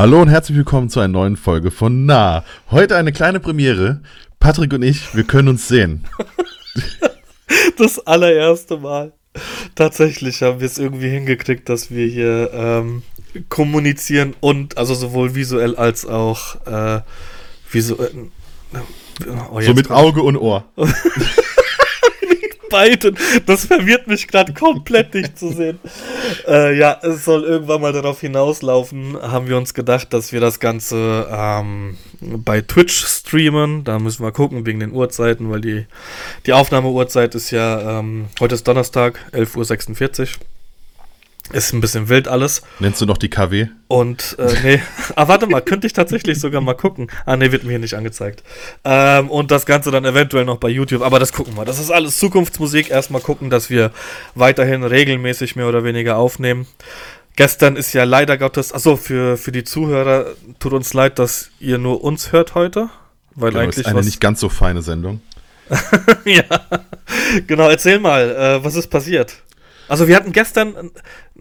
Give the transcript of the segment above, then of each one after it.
Hallo und herzlich willkommen zu einer neuen Folge von Nah. Heute eine kleine Premiere. Patrick und ich, wir können uns sehen. Das allererste Mal. Tatsächlich haben wir es irgendwie hingekriegt, dass wir hier ähm, kommunizieren und also sowohl visuell als auch äh, visuell. Oh, so mit. Auge und Ohr. beiden. Das verwirrt mich gerade komplett, dich zu sehen. Äh, ja, es soll irgendwann mal darauf hinauslaufen, haben wir uns gedacht, dass wir das Ganze ähm, bei Twitch streamen. Da müssen wir gucken, wegen den Uhrzeiten, weil die, die Aufnahmeuhrzeit ist ja, ähm, heute ist Donnerstag, 11.46 Uhr. Ist ein bisschen wild alles. Nennst du noch die KW? Und, äh, nee. ah, warte mal, könnte ich tatsächlich sogar mal gucken. Ah, nee, wird mir hier nicht angezeigt. Ähm, und das Ganze dann eventuell noch bei YouTube. Aber das gucken wir. Das ist alles Zukunftsmusik. Erstmal gucken, dass wir weiterhin regelmäßig mehr oder weniger aufnehmen. Gestern ist ja leider Gottes, achso, für, für die Zuhörer tut uns leid, dass ihr nur uns hört heute. Weil genau, eigentlich ist eine nicht ganz so feine Sendung. ja, genau, erzähl mal, äh, was ist passiert? Also wir hatten gestern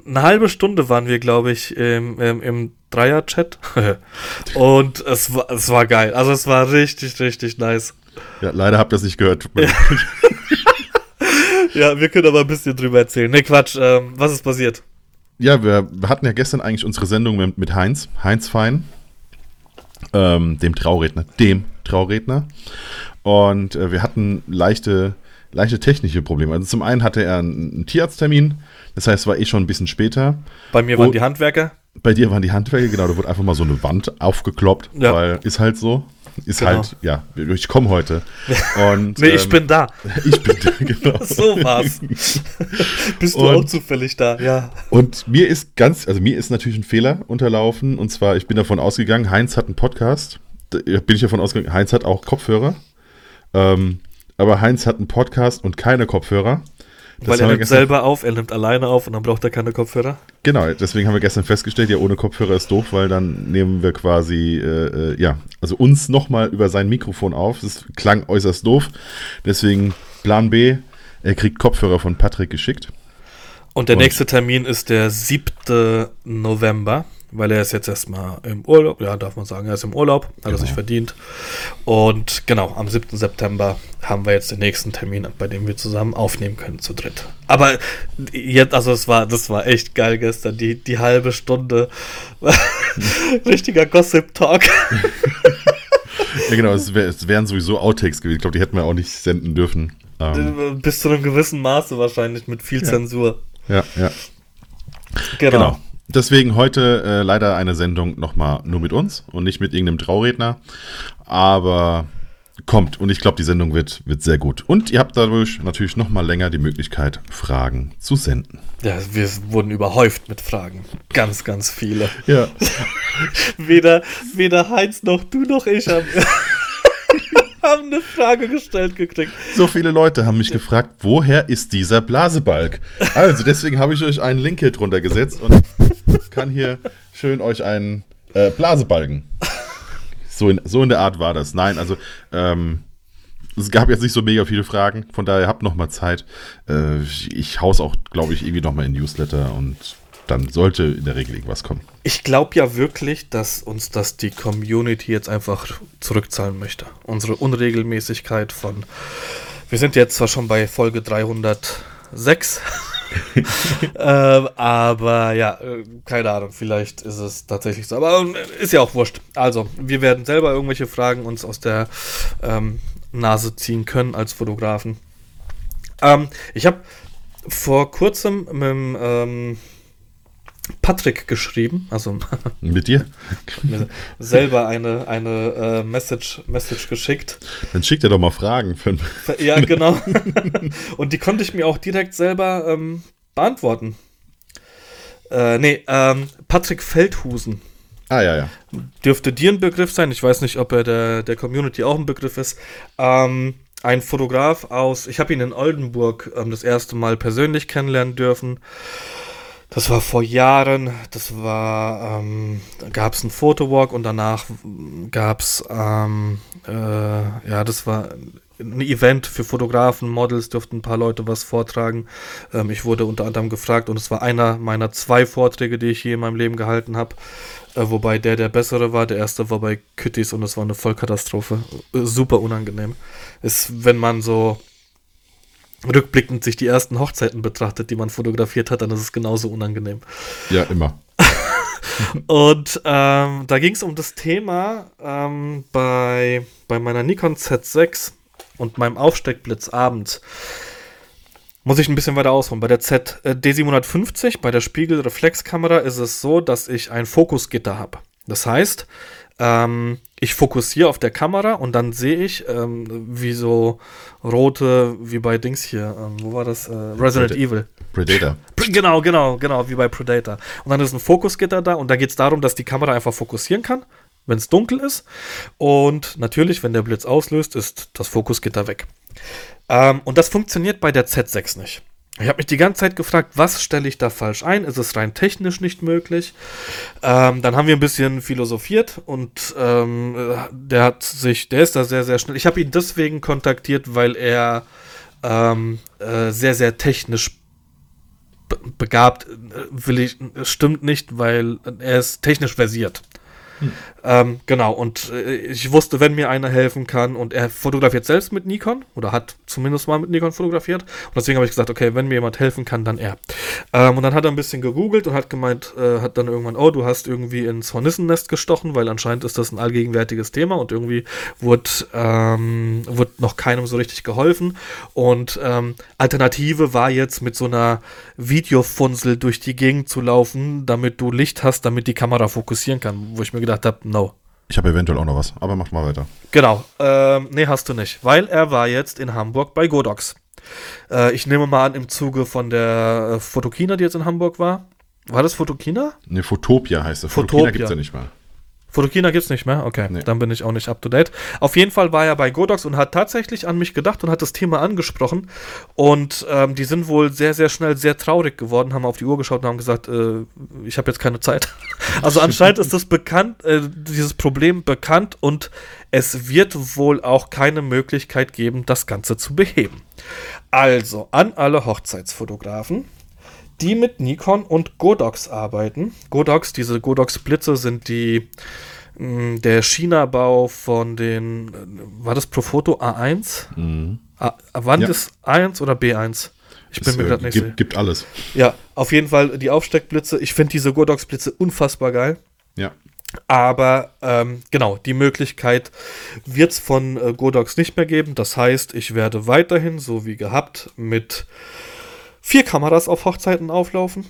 eine halbe Stunde waren wir, glaube ich, im, im, im Dreier-Chat. Und es war, es war geil. Also es war richtig, richtig nice. Ja, leider habt ihr es nicht gehört. ja, wir können aber ein bisschen drüber erzählen. Ne, Quatsch. Ähm, was ist passiert? Ja, wir, wir, hatten ja gestern eigentlich unsere Sendung mit, mit Heinz, Heinz Fein, ähm, dem Trauredner, dem Trauredner. Und äh, wir hatten leichte leichte technische Probleme. Also zum einen hatte er einen, einen Tierarzttermin, das heißt, es war eh schon ein bisschen später. Bei mir waren die Handwerker. Bei dir waren die Handwerker, genau, da wurde einfach mal so eine Wand aufgekloppt, ja. weil ist halt so. Ist genau. halt, ja, ich komme heute. Und, nee, ähm, ich bin da. Ich bin da, genau. so war's. Bist du und, auch zufällig da, ja. Und mir ist ganz, also mir ist natürlich ein Fehler unterlaufen. Und zwar, ich bin davon ausgegangen, Heinz hat einen Podcast. Da bin ich davon ausgegangen, Heinz hat auch Kopfhörer. Ähm, aber Heinz hat einen Podcast und keine Kopfhörer. Das Weil er nimmt selber auf, er nimmt alleine auf und dann braucht er keine Kopfhörer. Genau, deswegen haben wir gestern festgestellt, ja, ohne Kopfhörer ist doof, weil dann nehmen wir quasi, äh, äh ja, also uns nochmal über sein Mikrofon auf. Das klang äußerst doof. Deswegen Plan B, er kriegt Kopfhörer von Patrick geschickt. Und der und nächste Termin ist der 7. November weil er ist jetzt erstmal im Urlaub, ja, darf man sagen, er ist im Urlaub, hat genau. er sich verdient. Und genau, am 7. September haben wir jetzt den nächsten Termin, bei dem wir zusammen aufnehmen können zu dritt. Aber jetzt, also es war, das war echt geil gestern, die, die halbe Stunde. Richtiger Gossip-Talk. ja, genau, es, wär, es, wären sowieso Outtakes gewesen. Ich glaube, die hätten wir auch nicht senden dürfen. Ähm. Bis zu einem gewissen Maße wahrscheinlich, mit viel ja. Zensur. Ja, ja. Genau. genau. Deswegen heute äh, leider eine Sendung nochmal nur mit uns und nicht mit irgendeinem Trauredner. Aber kommt und ich glaube, die Sendung wird, wird sehr gut. Und ihr habt dadurch natürlich nochmal länger die Möglichkeit, Fragen zu senden. Ja, wir wurden überhäuft mit Fragen. Ganz, ganz viele. Ja. weder, weder Heinz noch du noch ich haben. haben eine Frage gestellt gekriegt. So viele Leute haben mich gefragt, woher ist dieser Blasebalg? Also, deswegen habe ich euch einen Link hier drunter gesetzt und kann hier schön euch einen äh, Blasebalgen. So in, so in der Art war das. Nein, also ähm, es gab jetzt nicht so mega viele Fragen, von daher habt noch mal Zeit. Äh, ich hau's auch, glaube ich, irgendwie noch mal in Newsletter und dann sollte in der Regel irgendwas kommen. Ich glaube ja wirklich, dass uns das die Community jetzt einfach zurückzahlen möchte. Unsere Unregelmäßigkeit von. Wir sind jetzt zwar schon bei Folge 306. äh, aber ja, äh, keine Ahnung, vielleicht ist es tatsächlich so. Aber äh, ist ja auch wurscht. Also, wir werden selber irgendwelche Fragen uns aus der ähm, Nase ziehen können als Fotografen. Ähm, ich habe vor kurzem mit dem ähm, Patrick geschrieben, also mit dir selber eine, eine äh, Message, Message geschickt. Dann schickt er doch mal Fragen. Für ja, genau. Und die konnte ich mir auch direkt selber ähm, beantworten. Äh, nee, ähm, Patrick Feldhusen. Ah, ja, ja. Dürfte dir ein Begriff sein. Ich weiß nicht, ob er der, der Community auch ein Begriff ist. Ähm, ein Fotograf aus, ich habe ihn in Oldenburg ähm, das erste Mal persönlich kennenlernen dürfen. Das war vor Jahren, das war, ähm, da gab es einen Fotowalk und danach gab es, ähm, äh, ja, das war ein Event für Fotografen, Models, durften ein paar Leute was vortragen. Ähm, ich wurde unter anderem gefragt und es war einer meiner zwei Vorträge, die ich je in meinem Leben gehalten habe. Äh, wobei der der bessere war. Der erste war bei Küttis und es war eine Vollkatastrophe. Äh, super unangenehm. Ist, wenn man so rückblickend sich die ersten Hochzeiten betrachtet, die man fotografiert hat, dann ist es genauso unangenehm. Ja, immer. und ähm, da ging es um das Thema ähm, bei, bei meiner Nikon Z6 und meinem Aufsteckblitz abends. Muss ich ein bisschen weiter ausholen. Bei der Z äh, D750, bei der Spiegelreflexkamera, ist es so, dass ich ein Fokusgitter habe. Das heißt, ähm, ich fokussiere auf der Kamera und dann sehe ich, ähm, wie so rote, wie bei Dings hier, ähm, wo war das? Äh, Resident Pred Evil. Predator. Genau, genau, genau, wie bei Predator. Und dann ist ein Fokusgitter da und da geht es darum, dass die Kamera einfach fokussieren kann, wenn es dunkel ist. Und natürlich, wenn der Blitz auslöst, ist das Fokusgitter weg. Ähm, und das funktioniert bei der Z6 nicht. Ich habe mich die ganze Zeit gefragt, was stelle ich da falsch ein? Ist es rein technisch nicht möglich? Ähm, dann haben wir ein bisschen philosophiert und ähm, der hat sich, der ist da sehr, sehr schnell. Ich habe ihn deswegen kontaktiert, weil er ähm, äh, sehr, sehr technisch begabt, äh, will ich, stimmt nicht, weil er ist technisch versiert. Hm. Ähm, genau, und äh, ich wusste, wenn mir einer helfen kann, und er fotografiert selbst mit Nikon, oder hat zumindest mal mit Nikon fotografiert, und deswegen habe ich gesagt, okay, wenn mir jemand helfen kann, dann er. Ähm, und dann hat er ein bisschen gegoogelt und hat gemeint, äh, hat dann irgendwann, oh, du hast irgendwie ins Hornissennest gestochen, weil anscheinend ist das ein allgegenwärtiges Thema und irgendwie wurde, ähm, wurde noch keinem so richtig geholfen. Und ähm, Alternative war jetzt mit so einer Videofunsel durch die Gegend zu laufen, damit du Licht hast, damit die Kamera fokussieren kann, wo ich mir gedacht habe, no. Ich habe eventuell auch noch was, aber mach mal weiter. Genau. Ähm, nee, hast du nicht. Weil er war jetzt in Hamburg bei Godox. Äh, ich nehme mal an, im Zuge von der äh, Fotokina, die jetzt in Hamburg war. War das Fotokina? Ne, Fotopia heißt es. Fotokina gibt es ja nicht mal. Fotokina gibt es nicht mehr? Okay, nee. dann bin ich auch nicht up to date. Auf jeden Fall war er bei Godox und hat tatsächlich an mich gedacht und hat das Thema angesprochen. Und ähm, die sind wohl sehr, sehr schnell sehr traurig geworden, haben auf die Uhr geschaut und haben gesagt, äh, ich habe jetzt keine Zeit. also anscheinend ist das bekannt, äh, dieses Problem bekannt und es wird wohl auch keine Möglichkeit geben, das Ganze zu beheben. Also an alle Hochzeitsfotografen die mit Nikon und Godox arbeiten. Godox, diese Godox-Blitze sind die mh, der China-Bau von den, war das Profoto A1? Mhm. A, wann ja. ist A1 oder B1? Ich bin es, mir gerade äh, nicht sicher. Gibt alles. Ja, auf jeden Fall die Aufsteckblitze. Ich finde diese Godox-Blitze unfassbar geil. Ja. Aber ähm, genau, die Möglichkeit wird es von äh, Godox nicht mehr geben. Das heißt, ich werde weiterhin, so wie gehabt, mit vier Kameras auf Hochzeiten auflaufen.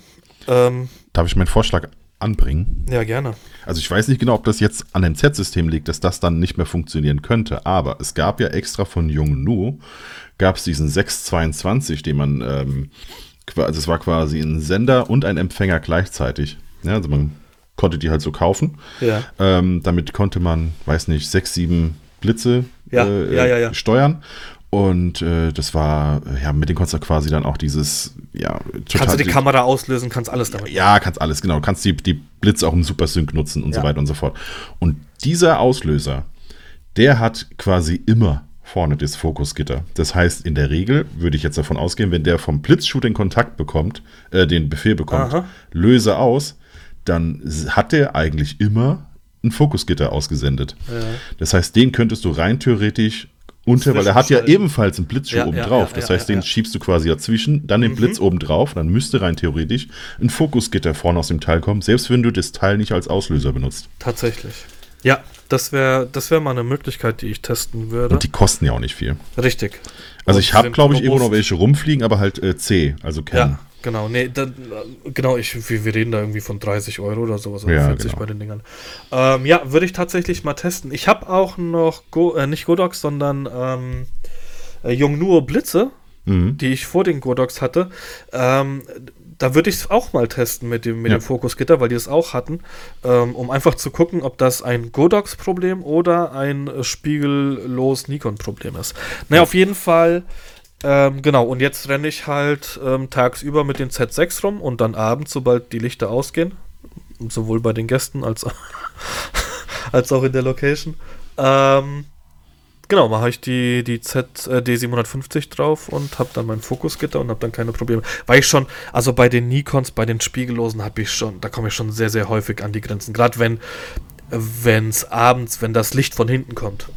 Ähm, Darf ich meinen Vorschlag anbringen? Ja, gerne. Also ich weiß nicht genau, ob das jetzt an dem Z-System liegt, dass das dann nicht mehr funktionieren könnte, aber es gab ja extra von Yongnu, gab es diesen 622, den man, ähm, also es war quasi ein Sender und ein Empfänger gleichzeitig. Ja, also man konnte die halt so kaufen. Ja. Ähm, damit konnte man, weiß nicht, sechs, sieben Blitze ja, äh, ja, ja, steuern. Und äh, das war, ja, mit dem konntest du quasi dann auch dieses, ja, total. Kannst du die Kamera auslösen, kannst alles damit. Ja, kannst alles, genau. Kannst die, die Blitze auch im Super Sync nutzen und ja. so weiter und so fort. Und dieser Auslöser, der hat quasi immer vorne das Fokusgitter. Das heißt, in der Regel würde ich jetzt davon ausgehen, wenn der vom Blitzshoot den Kontakt bekommt, äh, den Befehl bekommt, Aha. löse aus, dann hat der eigentlich immer ein Fokusgitter ausgesendet. Ja. Das heißt, den könntest du rein theoretisch unter, weil er hat ja ebenfalls einen Blitzschuh ja, oben drauf. Ja, ja, das heißt, den schiebst du quasi dazwischen, dann den mhm. Blitz oben drauf, dann müsste rein theoretisch ein Fokusgitter vorne aus dem Teil kommen, selbst wenn du das Teil nicht als Auslöser benutzt. Tatsächlich. Ja, das wäre das wär mal eine Möglichkeit, die ich testen würde. Und die kosten ja auch nicht viel. Richtig. Also Und ich habe, glaube ich, irgendwo noch welche rumfliegen, aber halt äh, C, also Canon. Ja, Genau, nee, dann, genau, ich, wir, wir, reden da irgendwie von 30 Euro oder sowas oder ja, 40 genau. bei den Dingern. Ähm, ja, würde ich tatsächlich mal testen. Ich habe auch noch, Go, äh, nicht Godox, sondern ähm, äh, Yongnuo Blitze, mhm. die ich vor den Godox hatte. Ähm, da würde ich es auch mal testen mit dem, mit ja. dem Fokusgitter, weil die es auch hatten, ähm, um einfach zu gucken, ob das ein Godox-Problem oder ein äh, spiegellos Nikon-Problem ist. Naja, ja. auf jeden Fall ähm, genau, und jetzt renne ich halt ähm, tagsüber mit den Z6 rum und dann abends, sobald die Lichter ausgehen, sowohl bei den Gästen als, als auch in der Location, ähm, genau, mache ich die, die Z, äh, D750 drauf und habe dann mein Fokusgitter und habe dann keine Probleme. Weil ich schon, also bei den Nikons, bei den Spiegellosen habe ich schon, da komme ich schon sehr, sehr häufig an die Grenzen. Gerade wenn es abends, wenn das Licht von hinten kommt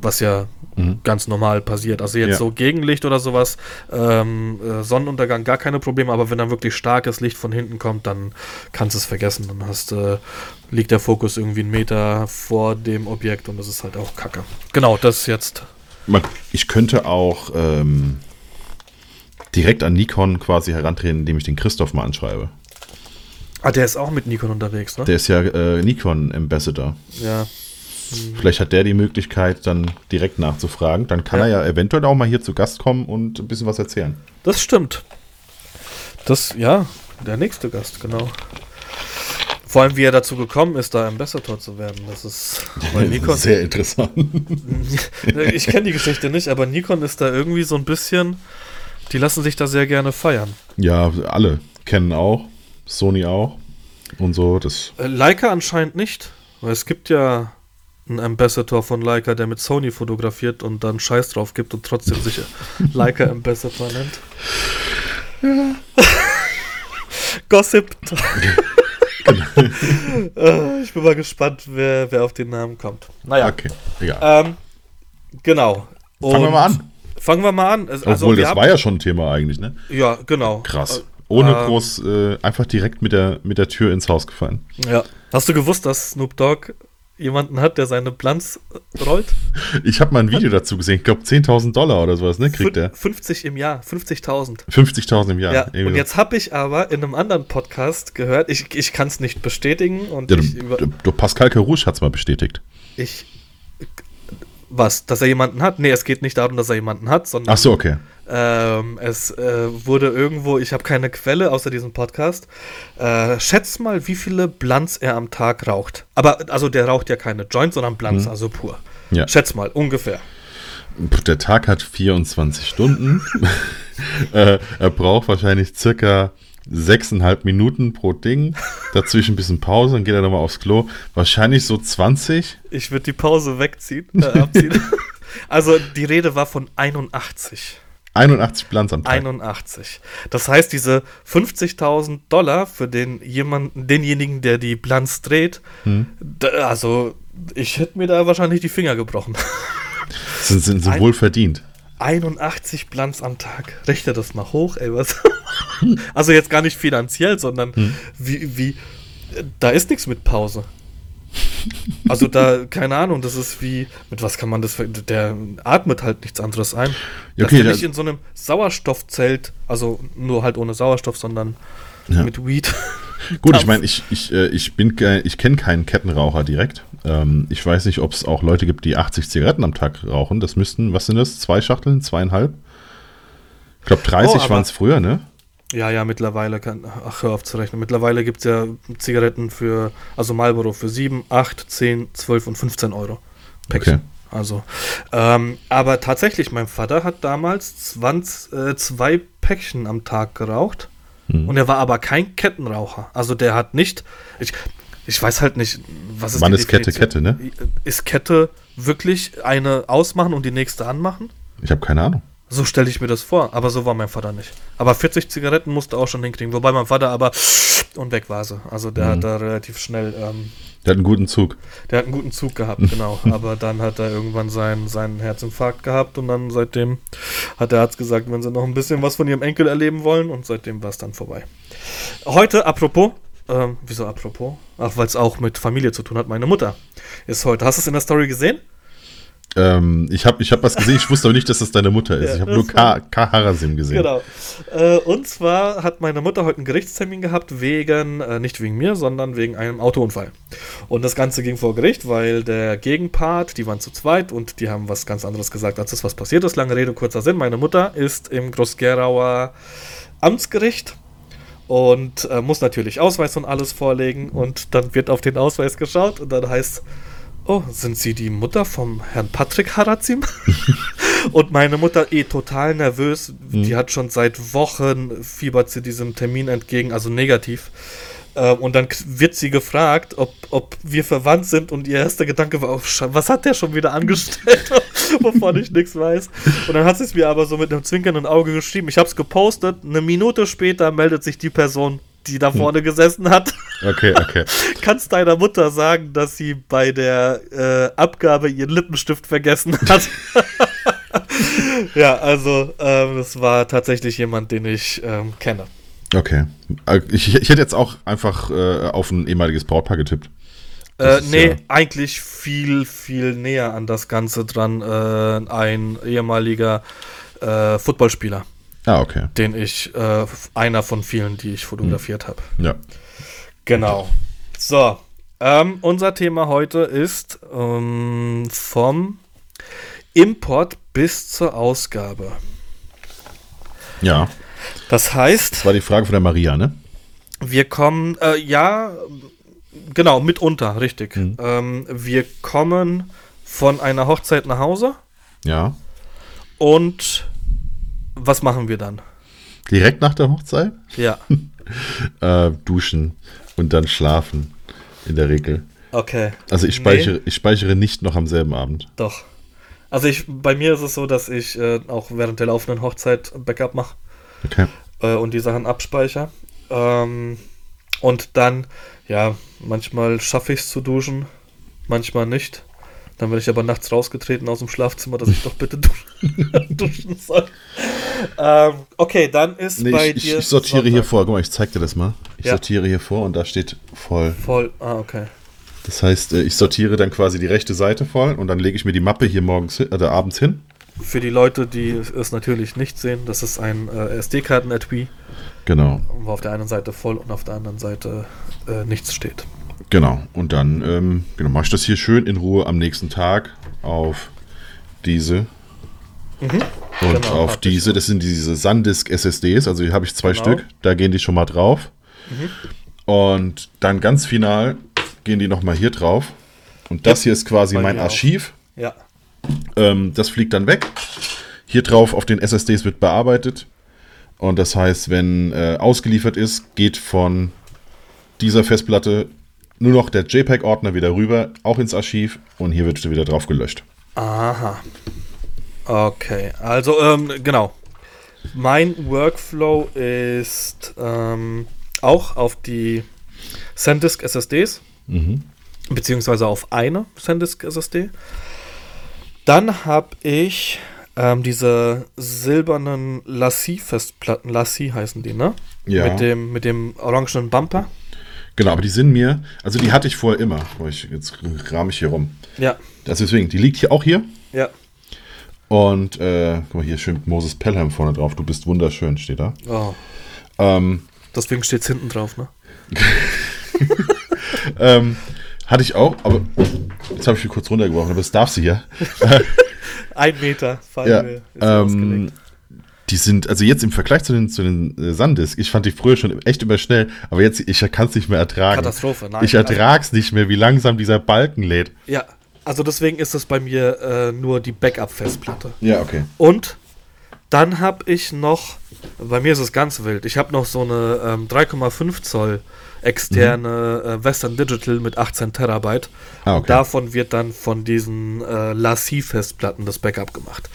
was ja mhm. ganz normal passiert. Also jetzt ja. so Gegenlicht oder sowas, ähm, äh, Sonnenuntergang gar keine Probleme, aber wenn dann wirklich starkes Licht von hinten kommt, dann kannst du es vergessen. Dann hast, äh, liegt der Fokus irgendwie einen Meter vor dem Objekt und das ist halt auch kacke. Genau, das jetzt. Ich könnte auch ähm, direkt an Nikon quasi herantreten, indem ich den Christoph mal anschreibe. Ah, der ist auch mit Nikon unterwegs, ne? Der ist ja äh, Nikon Ambassador. Ja, Vielleicht hat der die Möglichkeit, dann direkt nachzufragen. Dann kann ja. er ja eventuell auch mal hier zu Gast kommen und ein bisschen was erzählen. Das stimmt. Das, ja, der nächste Gast, genau. Vor allem, wie er dazu gekommen ist, da Ambassador zu werden. Das ist, weil Nikon, sehr interessant. ich kenne die Geschichte nicht, aber Nikon ist da irgendwie so ein bisschen, die lassen sich da sehr gerne feiern. Ja, alle kennen auch, Sony auch und so. Das Leica anscheinend nicht, weil es gibt ja ein Ambassador von Leica, der mit Sony fotografiert und dann Scheiß drauf gibt und trotzdem sich Leica Ambassador nennt. Ja. Gossip. genau. Äh, ich bin mal gespannt, wer, wer auf den Namen kommt. Naja. Okay, egal. Ähm, genau. Und fangen wir mal an. Fangen wir mal an. Also, Obwohl, das haben, war ja schon ein Thema eigentlich, ne? Ja, genau. Krass. Ohne ähm, groß, äh, einfach direkt mit der, mit der Tür ins Haus gefallen. Ja. Hast du gewusst, dass Snoop Dogg jemanden hat, der seine Blanz rollt. Ich habe mal ein Video dazu gesehen, ich glaube 10.000 Dollar oder sowas, ne, kriegt er. 50 im Jahr, 50.000. 50.000 im Jahr. Ja, und jetzt habe ich aber in einem anderen Podcast gehört, ich, ich kann es nicht bestätigen. Und ja, ich du, du, Pascal Carouche hat es mal bestätigt. Ich, was, dass er jemanden hat? Nee, es geht nicht darum, dass er jemanden hat, sondern... Ach so, okay. Ähm, es äh, wurde irgendwo, ich habe keine Quelle außer diesem Podcast. Äh, schätz mal, wie viele Blunts er am Tag raucht. Aber, also der raucht ja keine Joints, sondern Blunts, mhm. also pur. Ja. Schätz mal, ungefähr. Der Tag hat 24 Stunden. äh, er braucht wahrscheinlich circa sechseinhalb Minuten pro Ding. Dazwischen ein bisschen Pause, dann geht er nochmal aufs Klo. Wahrscheinlich so 20. Ich würde die Pause wegziehen, äh, abziehen. also die Rede war von 81. 81 Blunts am Tag. 81. Das heißt, diese 50.000 Dollar für den jemanden, denjenigen, der die Blunts dreht, hm. da, also ich hätte mir da wahrscheinlich die Finger gebrochen. Sind, sind sie wohl verdient. 81 Blunts am Tag. Rechne das mal hoch, ey, was? also jetzt gar nicht finanziell, sondern hm. wie, wie, da ist nichts mit Pause. Also da, keine Ahnung, das ist wie, mit was kann man das, der atmet halt nichts anderes ein. Ja, okay, Dass nicht in so einem Sauerstoffzelt, also nur halt ohne Sauerstoff, sondern ja. mit Weed. Gut, ich meine, ich, ich, äh, ich bin, ich kenne keinen Kettenraucher direkt. Ähm, ich weiß nicht, ob es auch Leute gibt, die 80 Zigaretten am Tag rauchen. Das müssten, was sind das? Zwei Schachteln? Zweieinhalb? Ich glaube, 30 oh, waren es früher, ne? Ja, ja, mittlerweile kann, ach, hör auf zu rechnen. Mittlerweile gibt es ja Zigaretten für, also Marlboro für 7, 8, 10, 12 und 15 Euro. Päckchen. Okay. Also, ähm, aber tatsächlich, mein Vater hat damals 20, äh, zwei Päckchen am Tag geraucht. Mhm. Und er war aber kein Kettenraucher. Also der hat nicht, ich, ich weiß halt nicht, was ist Wann ist Kette Kette, ne? Ist Kette wirklich eine ausmachen und die nächste anmachen? Ich habe keine Ahnung. So stelle ich mir das vor, aber so war mein Vater nicht. Aber 40 Zigaretten musste auch schon hinkriegen, wobei mein Vater aber und weg war sie. Also der mhm. hat da relativ schnell. Ähm, der hat einen guten Zug. Der hat einen guten Zug gehabt, genau. aber dann hat er irgendwann seinen, seinen Herzinfarkt gehabt und dann seitdem hat der Arzt gesagt, wenn sie noch ein bisschen was von ihrem Enkel erleben wollen und seitdem war es dann vorbei. Heute, apropos, ähm, wieso apropos? Ach, weil es auch mit Familie zu tun hat. Meine Mutter ist heute. Hast du es in der Story gesehen? Ähm, ich habe ich hab was gesehen, ich wusste aber nicht, dass das deine Mutter ist. Ja, ich habe nur K, K. Harasim gesehen. Genau. Äh, und zwar hat meine Mutter heute einen Gerichtstermin gehabt, wegen, äh, nicht wegen mir, sondern wegen einem Autounfall. Und das Ganze ging vor Gericht, weil der Gegenpart, die waren zu zweit und die haben was ganz anderes gesagt, als das, was passiert ist. Lange Rede, kurzer Sinn. Meine Mutter ist im Groß-Gerauer Amtsgericht und äh, muss natürlich Ausweis und alles vorlegen. Und dann wird auf den Ausweis geschaut und dann heißt oh, sind Sie die Mutter vom Herrn Patrick Harazim? und meine Mutter eh total nervös. Mhm. Die hat schon seit Wochen fiebert sie diesem Termin entgegen, also negativ. Ähm, und dann wird sie gefragt, ob, ob wir verwandt sind und ihr erster Gedanke war, oh, was hat der schon wieder angestellt? wovon ich nichts weiß. Und dann hat sie es mir aber so mit einem zwinkernden Auge geschrieben. Ich habe es gepostet. Eine Minute später meldet sich die Person, die da vorne gesessen hat. Okay, okay. Kannst deiner Mutter sagen, dass sie bei der äh, Abgabe ihren Lippenstift vergessen hat. ja, also ähm, das war tatsächlich jemand, den ich ähm, kenne. Okay. Äh, Ich, ich hätte jetzt auch einfach äh, auf ein ehemaliges Brautpaar getippt. Äh, Das nee, ja- eigentlich viel, viel näher an das Ganze dran. Äh, ein ehemaliger äh, Footballspieler, Ah, okay. den ich, äh, einer von vielen, die ich fotografiert habe. Ja. Genau. So, ähm, unser Thema heute ist ähm, vom Import bis zur Ausgabe. Ja. Das heißt, Das war die Frage von der Maria, ne? wir kommen, äh, ja, genau, mitunter, richtig. Mhm. Ähm, wir kommen von einer Hochzeit nach Hause Ja. und was machen wir dann? Direkt nach der Hochzeit? Ja, Äh, duschen und dann schlafen. In der Regel. okay. Also ich speichere, ich speichere nicht noch am selben Abend. Doch. Also ich, bei mir ist es so, dass ich äh, auch während der laufenden Hochzeit Backup mache. Okay. äh, und die Sachen abspeichere. Ähm, und dann, ja, manchmal schaffe ich es zu duschen, manchmal nicht. Dann werde ich aber nachts rausgetreten aus dem Schlafzimmer, dass ich doch bitte duschen, soll. Ähm, okay, dann ist Nee, bei ich, dir. ich sortiere Sonntag. hier vor. Guck mal, ich zeig dir das mal. Ich Ja. sortiere hier vor und da steht voll. Voll. Ah, okay. Das heißt, äh, ich sortiere dann quasi die rechte Seite voll und dann lege ich mir die Mappe hier morgens oder abends hin. Für die Leute, die es natürlich nicht sehen, das ist ein äh, SD-Karten-Etui, Genau, wo auf der einen Seite voll und auf der anderen Seite äh, nichts steht. Genau. Und dann ähm, genau, mache ich das hier schön in Ruhe am nächsten Tag auf diese und Genau, auf diese. Das sind diese SanDisk SSDs, also hier habe ich zwei Genau. Stück. Da gehen die schon mal drauf. Und dann ganz final gehen die nochmal hier drauf. Und das hier ist quasi Bei mein mir auch. Archiv. Ja. Ähm, das fliegt dann weg. Hier drauf auf den SSDs wird bearbeitet. Und das heißt, wenn äh, ausgeliefert ist, geht von dieser Festplatte nur noch der JPEG-Ordner wieder rüber, auch ins Archiv. Und hier wird wieder drauf gelöscht. Aha. Okay, also ähm, genau. Mein Workflow ist ähm, auch auf die SanDisk SSDs, beziehungsweise auf eine SanDisk SSD. Dann habe ich ähm, diese silbernen Lassie-Festplatten, Lassie heißen die, ne? Ja. Mit dem, mit dem orangenen Bumper. Genau, aber die sind mir, also die hatte ich vorher immer. Ich, jetzt rahme ich hier rum. Ja, Das ist deswegen, die liegt hier auch hier. ja. Und äh, guck mal, hier schön Moses Pelham vorne drauf. Du bist wunderschön, steht da. Oh, Ähm, deswegen steht es hinten drauf, ne? ähm, hatte ich auch, aber jetzt habe ich mich kurz runtergeworfen, aber das darf sie ja. Ein Meter fallen Ja, ähm. Die sind, also jetzt im Vergleich zu den, zu den äh, Sandisk, ich fand die früher schon echt überschnell, aber jetzt, ich kann es nicht mehr ertragen. Katastrophe, nein. Ich ertrag's nicht mehr, wie langsam dieser Balken lädt. Ja, also deswegen ist es bei mir äh, nur die Backup-Festplatte. Ja, okay. Und dann habe ich noch, bei mir ist es ganz wild, ich habe noch so eine ähm, 3,5 Zoll externe äh, Western Digital mit 18 Terabyte. Ah, okay. Und davon wird dann von diesen äh, Lassie-Festplatten das Backup gemacht.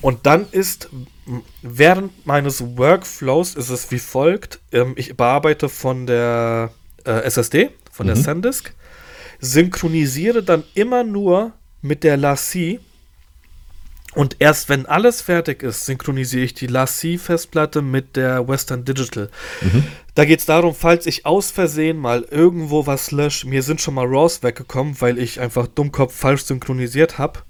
Und dann ist während meines Workflows ist es wie folgt: ähm, Ich bearbeite von der äh, SSD, von der SanDisk, synchronisiere dann immer nur mit der Lassie. Und erst wenn alles fertig ist, synchronisiere ich die Lassie-Festplatte mit der Western Digital. Da geht es darum, falls ich aus Versehen mal irgendwo was lösche, mir sind schon mal RAWs weggekommen, weil ich einfach Dummkopf falsch synchronisiert habe.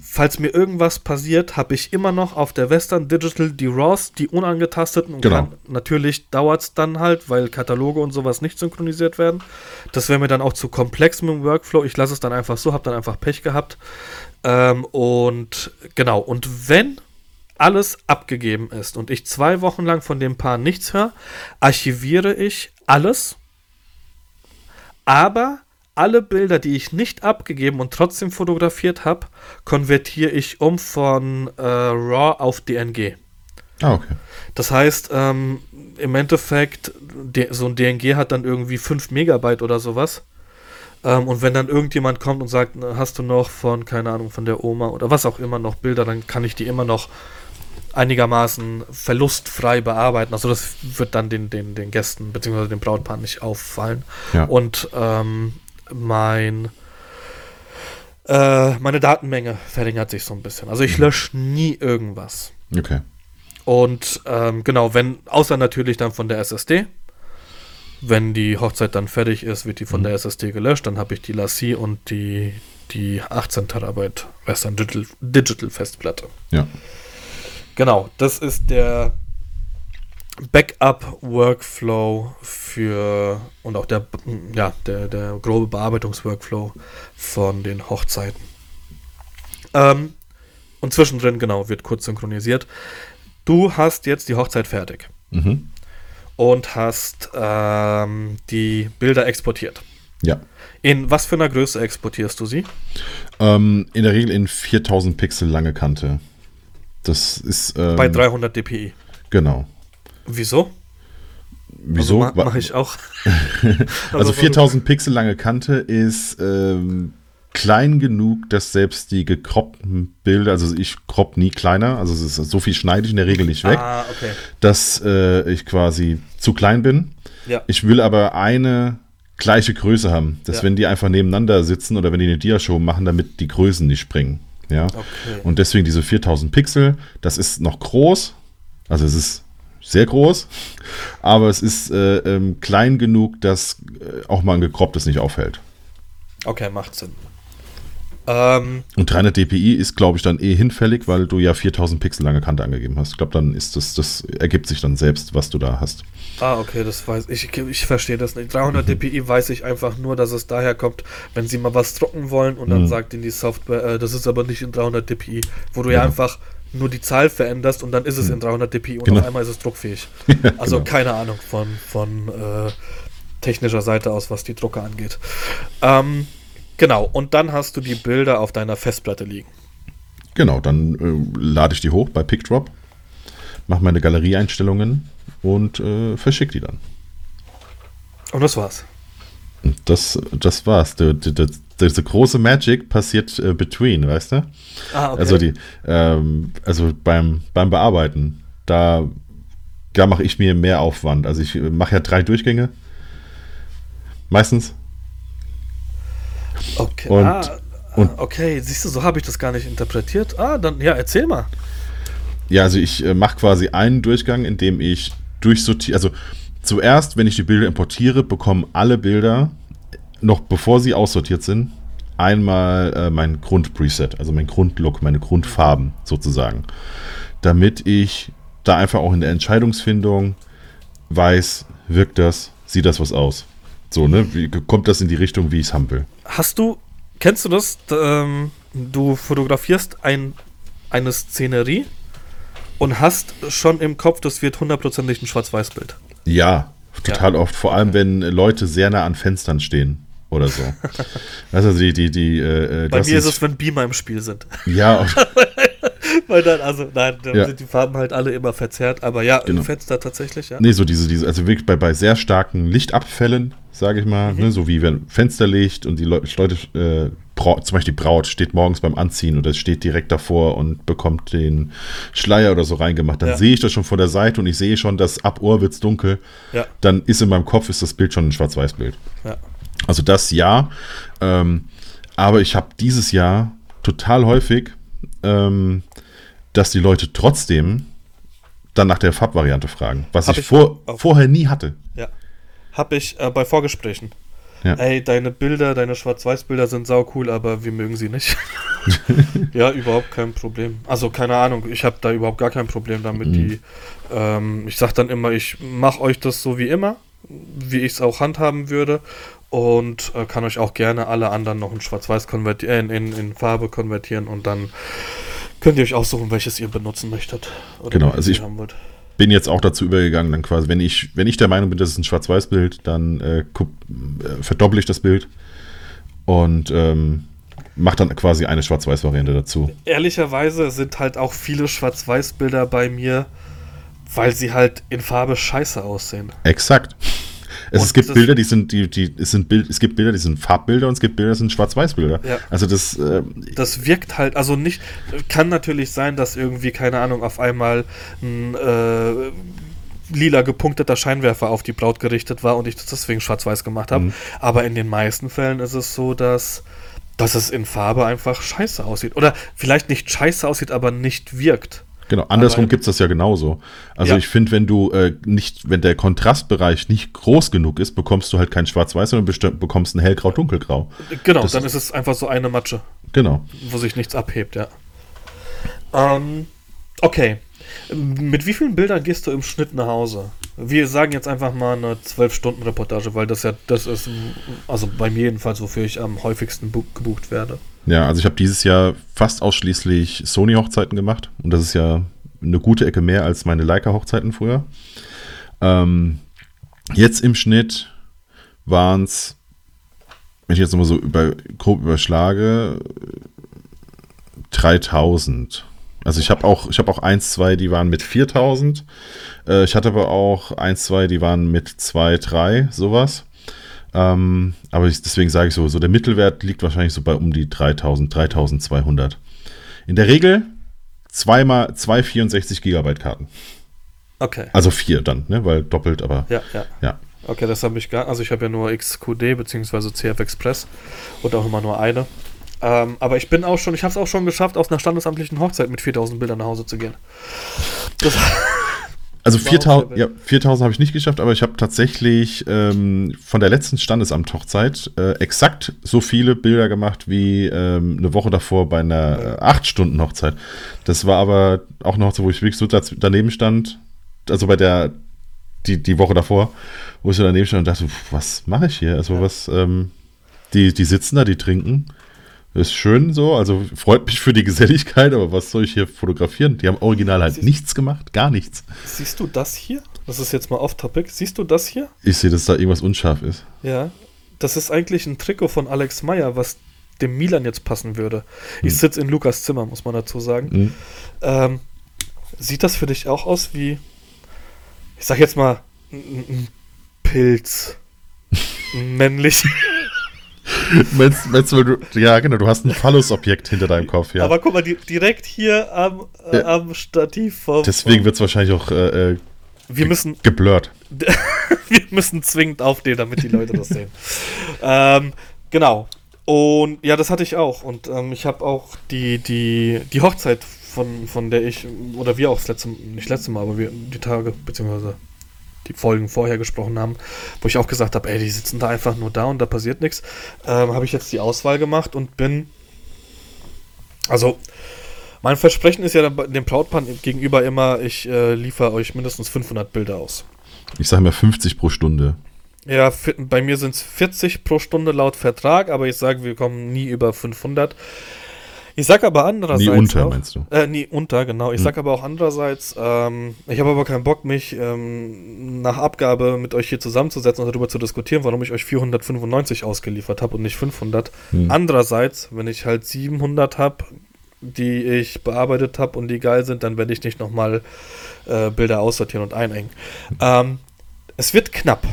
Falls mir irgendwas passiert, habe ich immer noch auf der Western Digital die RAWs, die unangetasteten. Und Genau. kann, natürlich dauert es dann halt, weil Kataloge und sowas nicht synchronisiert werden. Das wäre mir dann auch zu komplex mit dem Workflow. Ich lasse es dann einfach so, habe dann einfach Pech gehabt. Ähm, und genau, und wenn alles abgegeben ist und ich zwei Wochen lang von dem Paar nichts höre, archiviere ich alles, aber alle Bilder, die ich nicht abgegeben und trotzdem fotografiert habe, konvertiere ich um von äh, RAW auf DNG. Ah, okay. Das heißt, ähm, im Endeffekt, de- so ein DNG hat dann irgendwie 5 Megabyte oder sowas. Ähm, und wenn dann irgendjemand kommt und sagt, hast du noch von, keine Ahnung, von der Oma oder was auch immer noch Bilder, dann kann ich die immer noch einigermaßen verlustfrei bearbeiten. Also das wird dann den, den, den Gästen bzw. dem Brautpaar nicht auffallen. Ja. Und ähm, mein äh, meine Datenmenge verringert sich so ein bisschen. Also ich lösche nie irgendwas. Okay. Und ähm, genau, wenn, außer natürlich dann von der SSD. Wenn die Hochzeit dann fertig ist, wird die von der SSD gelöscht. Dann habe ich die Lassie und die, die 18 Terabyte Western Digital, Digital Festplatte. Ja. Genau, das ist der Backup-Workflow für und auch der, ja, der, der grobe Bearbeitungsworkflow von den Hochzeiten. Ähm, und zwischendrin, genau, wird kurz synchronisiert. Du hast jetzt die Hochzeit fertig Mhm. und hast ähm, die Bilder exportiert. Ja. In was für einer Größe exportierst du sie? Ähm, in der Regel in 4000 Pixel lange Kante. Das ist. Ähm, Bei 300 dpi. Genau. Wieso? Wieso? Also ma mache ich auch. Also 4000 Pixel lange Kante ist ähm, klein genug, dass selbst die gekroppten Bilder, also ich kropp nie kleiner, also es ist, so viel schneide ich in der Regel nicht weg, Ah, okay. dass äh, ich quasi zu klein bin. Ja. Ich will aber eine gleiche Größe haben, dass Ja. wenn die einfach nebeneinander sitzen oder wenn die eine Diashow machen, damit die Größen nicht springen. Ja. Okay. Und deswegen diese 4000 Pixel, das ist noch groß, also es ist sehr groß, aber es ist äh, ähm, klein genug, dass äh, auch mal ein gekropptes nicht auffällt. Okay, macht Sinn. Ähm, Und 300 dpi ist, glaube ich, dann eh hinfällig, weil du ja 4000 Pixel lange Kante angegeben hast. Ich glaube, dann ist das, das ergibt sich dann selbst, was du da hast. ah, okay, das weiß ich. Ich verstehe das nicht. 300 Mhm. dpi weiß ich einfach nur, dass es daher kommt, wenn sie mal was drucken wollen und dann Mhm. sagt ihnen die Software, äh, das ist aber nicht in 300 dpi, wo du ja Genau. einfach nur die Zahl veränderst und dann ist es in 300 dpi und Genau. auf einmal ist es druckfähig. Also genau. keine Ahnung von, von äh, technischer Seite aus, was die Drucker angeht. Ähm, genau, und dann hast du die Bilder auf deiner Festplatte liegen. Genau, dann äh, lade ich die hoch bei PickDrop, mache meine Galerieeinstellungen und äh, verschicke die dann. Und das war's. Das, das war's. Der, der, diese große Magic passiert äh, between, weißt du? Ah, okay. Also die, ähm, also beim, beim Bearbeiten, da, da mache ich mir mehr Aufwand. Also ich mache ja drei Durchgänge. Meistens. Okay, Und- ah, und- ah, okay, siehst du, so habe ich das gar nicht interpretiert. Ah, dann, ja, erzähl mal. Ja, also ich äh, mache quasi einen Durchgang, in dem ich durchsortiere. Also zuerst, wenn ich die Bilder importiere, bekommen alle Bilder, noch bevor sie aussortiert sind, einmal äh, mein Grundpreset, also mein Grundlook, meine Grundfarben sozusagen. Damit ich da einfach auch in der Entscheidungsfindung weiß, wirkt das, sieht das was aus. So, ne? Wie, kommt das in die Richtung, wie ich es haben will? Hast du, kennst du das? Ähm, du fotografierst ein, eine Szenerie und hast schon im Kopf, das wird hundertprozentig ein Schwarz-Weiß-Bild. Ja, total oft. Vor allem, wenn Leute sehr nah an Fenstern stehen oder so. weißt du, also die, die, die, äh, Bei das mir ist es, wenn Beamer im Spiel sind. Ja, Weil dann, also, nein, dann Ja. sind die Farben halt alle immer verzerrt. Aber ja, Genau. im Fenster tatsächlich, ja. nee, so diese, diese, also wirklich bei, bei sehr starken Lichtabfällen, sage ich mal, ne, so wie wenn Fensterlicht und die Leu Leute, äh, zum Beispiel die Braut steht morgens beim Anziehen oder steht direkt davor und bekommt den Schleier oder so reingemacht, dann Ja. sehe ich das schon von der Seite und ich sehe schon, dass ab Ohr wird's dunkel. Ja, Dann ist in meinem Kopf ist das Bild schon ein Schwarz-Weiß-Bild. ja. Also das ja. Ähm, aber ich habe dieses Jahr total häufig, ähm, dass die Leute trotzdem dann nach der Farbvariante fragen, was ich, ich vor, auch. vorher nie hatte. Ja. Hab ich äh, bei Vorgesprächen. Ja. Ey, deine Bilder, deine Schwarz-Weiß-Bilder sind sau cool, aber wir mögen sie nicht. ja, überhaupt kein Problem. Also keine Ahnung, ich habe da überhaupt gar kein Problem damit. Mhm. Die, ähm, ich sag dann immer, ich mache euch das so wie immer, wie ich es auch handhaben würde und äh, kann euch auch gerne alle anderen noch in Schwarz-Weiß konvertieren, in, in, in Farbe konvertieren und dann könnt ihr euch aussuchen, welches ihr benutzen möchtet. Oder Genau, also ich-. Bin jetzt auch dazu übergegangen, dann quasi, wenn ich, wenn ich der Meinung bin, das ist ein Schwarz-Weiß-Bild, dann äh, äh, verdopple ich das Bild und ähm, mache dann quasi eine Schwarz-Weiß-Variante dazu. Ehrlicherweise sind halt auch viele Schwarz-Weiß-Bilder bei mir, weil sie halt in Farbe scheiße aussehen. Exakt. Es, es gibt Bilder, die sind, die, die, es sind Bild, es gibt Bilder, die sind Farbbilder und es gibt Bilder, die sind Schwarz-Weiß-Bilder. Ja. Also das, äh, Das wirkt halt, also nicht, kann natürlich sein, dass irgendwie, keine Ahnung, auf einmal ein äh, lila gepunkteter Scheinwerfer auf die Braut gerichtet war und ich das deswegen schwarz-weiß gemacht habe. Mhm. Aber in den meisten Fällen ist es so, dass, dass es in Farbe einfach scheiße aussieht. Oder vielleicht nicht scheiße aussieht, aber nicht wirkt. Genau, andersrum gibt es das ja genauso. Also Ja. ich finde, wenn du äh, nicht, wenn der Kontrastbereich nicht groß genug ist, bekommst du halt kein Schwarz-Weiß, sondern bekommst ein hellgrau-dunkelgrau. Genau, Das- dann ist es einfach so eine Matsche. Genau. wo sich nichts abhebt, ja. Ähm, okay. Mit wie vielen Bildern gehst du im Schnitt nach Hause? Wir sagen jetzt einfach mal eine 12-Stunden-Reportage, weil das ja, das ist, also bei mir jedenfalls, wofür ich am häufigsten bu gebucht werde. Ja, also ich habe dieses Jahr fast ausschließlich Sony-Hochzeiten gemacht und das ist ja eine gute Ecke mehr als meine Leica-Hochzeiten früher. Ähm, jetzt im Schnitt waren es, wenn ich jetzt nochmal so über, grob überschlage, 3000. Also ich habe auch, ich auch eins, zwei, die waren mit 4000. Äh, ich hatte aber auch eins, zwei, die waren mit zwei, drei, sowas. Ähm, aber ich, deswegen sage ich so, so der Mittelwert liegt wahrscheinlich so bei um die 3000, 3200. In der Regel zweimal zwei 64 Gigabyte Karten. Okay. Also vier dann, ne? Weil doppelt, aber Ja, ja. ja. Okay, das habe ich gar, also ich habe ja nur XQD bzw. CF Express und auch immer nur eine. Ähm, aber ich bin auch schon, ich habe es auch schon geschafft, auf einer standesamtlichen Hochzeit mit 4000 Bildern nach Hause zu gehen. Das, Also War auch 4000, sehr ja, 4000 habe ich nicht geschafft, aber ich habe tatsächlich ähm, von der letzten Standesamt-Hochzeit äh, exakt so viele Bilder gemacht wie ähm, eine Woche davor bei einer äh, 8-Stunden-Hochzeit. Das war aber auch eine Hochzeit, wo ich wirklich so daneben stand, also bei der, die, die Woche davor, wo ich so daneben stand und dachte, was mache ich hier? Also was, ähm, die, die sitzen da, die trinken. Ist schön so, also freut mich für die Geselligkeit, aber was soll ich hier fotografieren? Die haben original halt Siehst- nichts gemacht, gar nichts. siehst du das hier? Das ist jetzt mal off-topic. Siehst du das hier? Ich sehe, dass da irgendwas unscharf ist. Ja. Das ist eigentlich ein Trikot von Alex Meyer, was dem Milan jetzt passen würde. Ich sitze in Lukas Zimmer, muss man dazu sagen. Hm. Ähm, sieht das für dich auch aus wie, ich sag jetzt mal, ein, Pilz? Männlich. Meinst, meinst du, ja, genau, du hast ein Phallus-Objekt hinter deinem Kopf, ja. Aber guck mal, di direkt hier am, äh, Ja. am Stativ vom. Deswegen wird es wahrscheinlich auch äh, äh, wir müssen, geblurrt. wir müssen zwingend aufstehen, damit die Leute das sehen. Ähm, genau. Und ja, das hatte ich auch. Und ähm, ich habe auch die, die, die Hochzeit, von, von der ich, oder wir auch das letzte, nicht letzte Mal, aber wir die Tage, beziehungsweise die Folgen vorher gesprochen haben, wo ich auch gesagt habe, ey, die sitzen da einfach nur da und da passiert nichts, ähm, habe ich jetzt die Auswahl gemacht und bin, also mein Versprechen ist ja dem Brautpaar gegenüber immer, ich äh, liefere euch mindestens 500 Bilder aus. Ich sage mal 50 pro Stunde. Ja, bei mir sind es 40 pro Stunde laut Vertrag, aber ich sage, wir kommen nie über 500. Ich sage aber andererseits. Nie unter, auch, meinst du? Äh, nie unter, genau. Ich Hm. sage aber auch andererseits, ähm, ich habe aber keinen Bock, mich ähm, nach Abgabe mit euch hier zusammenzusetzen und darüber zu diskutieren, warum ich euch 495 ausgeliefert habe und nicht 500. Hm. Andererseits, wenn ich halt 700 habe, die ich bearbeitet habe und die geil sind, dann werde ich nicht nochmal äh, Bilder aussortieren und einengen. Ähm, es wird knapp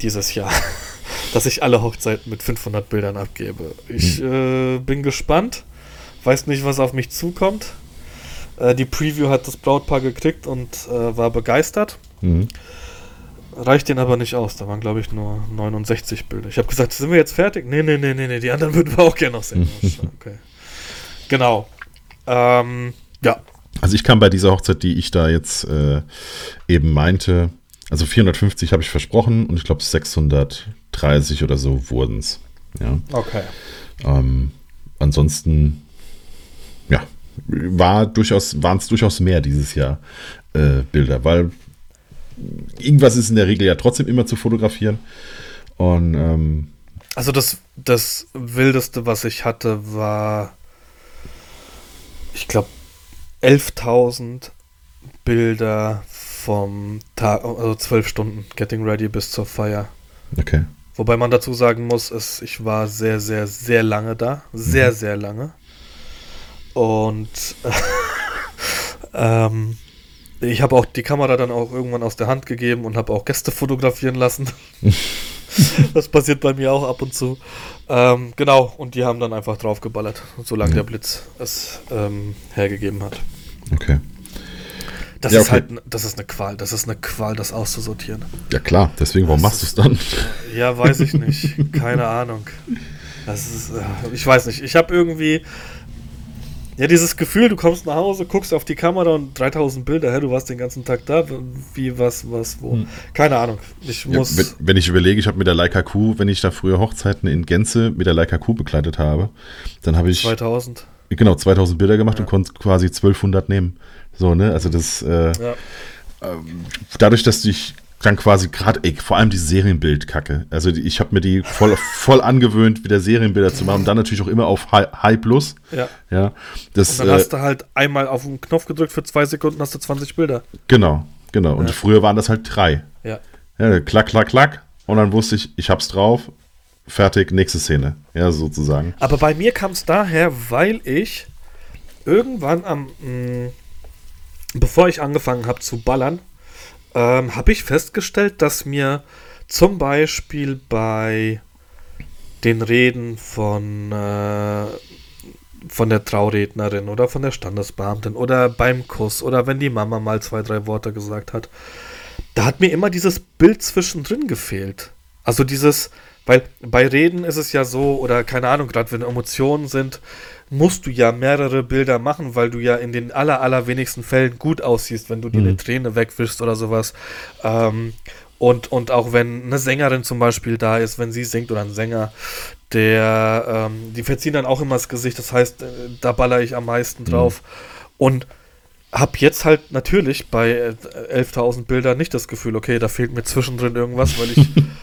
dieses Jahr, dass ich alle Hochzeiten mit 500 Bildern abgebe. Ich äh, bin gespannt, weiß nicht, was auf mich zukommt. Äh, die Preview hat das Brautpaar gekriegt und äh, war begeistert. Mhm. Reicht den aber nicht aus. Da waren, glaube ich, nur 69 Bilder. Ich habe gesagt, sind wir jetzt fertig? Nee, nee, nee, nee, nee. Die anderen würden wir auch gerne noch sehen. okay. Genau. Ähm, ja. Also ich kam bei dieser Hochzeit, die ich da jetzt äh, eben meinte, also 450 habe ich versprochen und ich glaube 630 oder so wurden es. Ja. Okay. Ähm, ansonsten, ja, war durchaus, waren es durchaus mehr dieses Jahr äh, Bilder, weil irgendwas ist in der Regel ja trotzdem immer zu fotografieren. Und ähm, Also das, das Wildeste, was ich hatte, war, ich glaube, 11.000 Bilder vom Tag, also 12 Stunden Getting Ready bis zur Feier. okay. Wobei man dazu sagen muss, es, ich war sehr, sehr, sehr lange da. Sehr, sehr lange. Und ähm, Ich habe auch die Kamera dann auch irgendwann aus der Hand gegeben und habe auch Gäste fotografieren lassen. das passiert bei mir auch ab und zu. Ähm, genau, und die haben dann einfach draufgeballert, solange ja. der Blitz es ähm, hergegeben hat. Okay. Das ja, ist halt, das ist eine Qual, das ist eine Qual, das auszusortieren. Ja klar, deswegen, warum das machst du es dann? Ja, weiß ich nicht. Keine Ahnung. Das ist, äh, ich weiß nicht. Ich habe irgendwie, ja, dieses Gefühl, du kommst nach Hause, guckst auf die Kamera und 3000 Bilder, hä, du warst den ganzen Tag da, wie, was, was, wo. Hm. Keine Ahnung. Ich muss. Ja, wenn, wenn, ich überlege, ich habe mit der Leica Q, wenn ich da früher Hochzeiten in Gänze mit der Leica Q begleitet habe, dann habe ich. 2000. Genau, 2000 Bilder gemacht ja. und konnte quasi 1200 nehmen. So, ne? Also das. Äh, ja. ähm, dadurch, dass ich dann quasi gerade, vor allem die Serienbildkacke. Also die, ich habe mir die voll, voll angewöhnt, wieder Serienbilder zu machen. Und dann natürlich auch immer auf High, High Plus. Ja. ja das, und dann äh, hast du halt einmal auf den Knopf gedrückt für zwei Sekunden, hast du 20 Bilder. Genau, genau. Und ja. früher waren das halt drei. Ja. ja. Klack, klack, klack. Und dann wusste ich, ich hab's drauf. Fertig, nächste Szene. Ja, sozusagen. Aber bei mir kam es daher, weil ich irgendwann am, mh, mm, bevor ich angefangen habe zu ballern, ähm, habe ich festgestellt, dass mir zum Beispiel bei den Reden von, äh, von der Traurednerin oder von der Standesbeamtin oder beim Kuss oder wenn die Mama mal zwei, drei Worte gesagt hat, da hat mir immer dieses Bild zwischendrin gefehlt. Also dieses, weil bei Reden ist es ja so, oder keine Ahnung, gerade wenn Emotionen sind, musst du ja mehrere Bilder machen, weil du ja in den aller, allerwenigsten Fällen gut aussiehst, wenn du dir mhm. eine Träne wegwischst oder sowas. Ähm, und, und auch wenn eine Sängerin zum Beispiel da ist, wenn sie singt oder ein Sänger, der, ähm, die verziehen dann auch immer das Gesicht. Das heißt, äh, da baller ich am meisten drauf. Mhm. Und hab jetzt halt natürlich bei 11.000 äh, Bildern nicht das Gefühl, okay, da fehlt mir zwischendrin irgendwas, weil ich,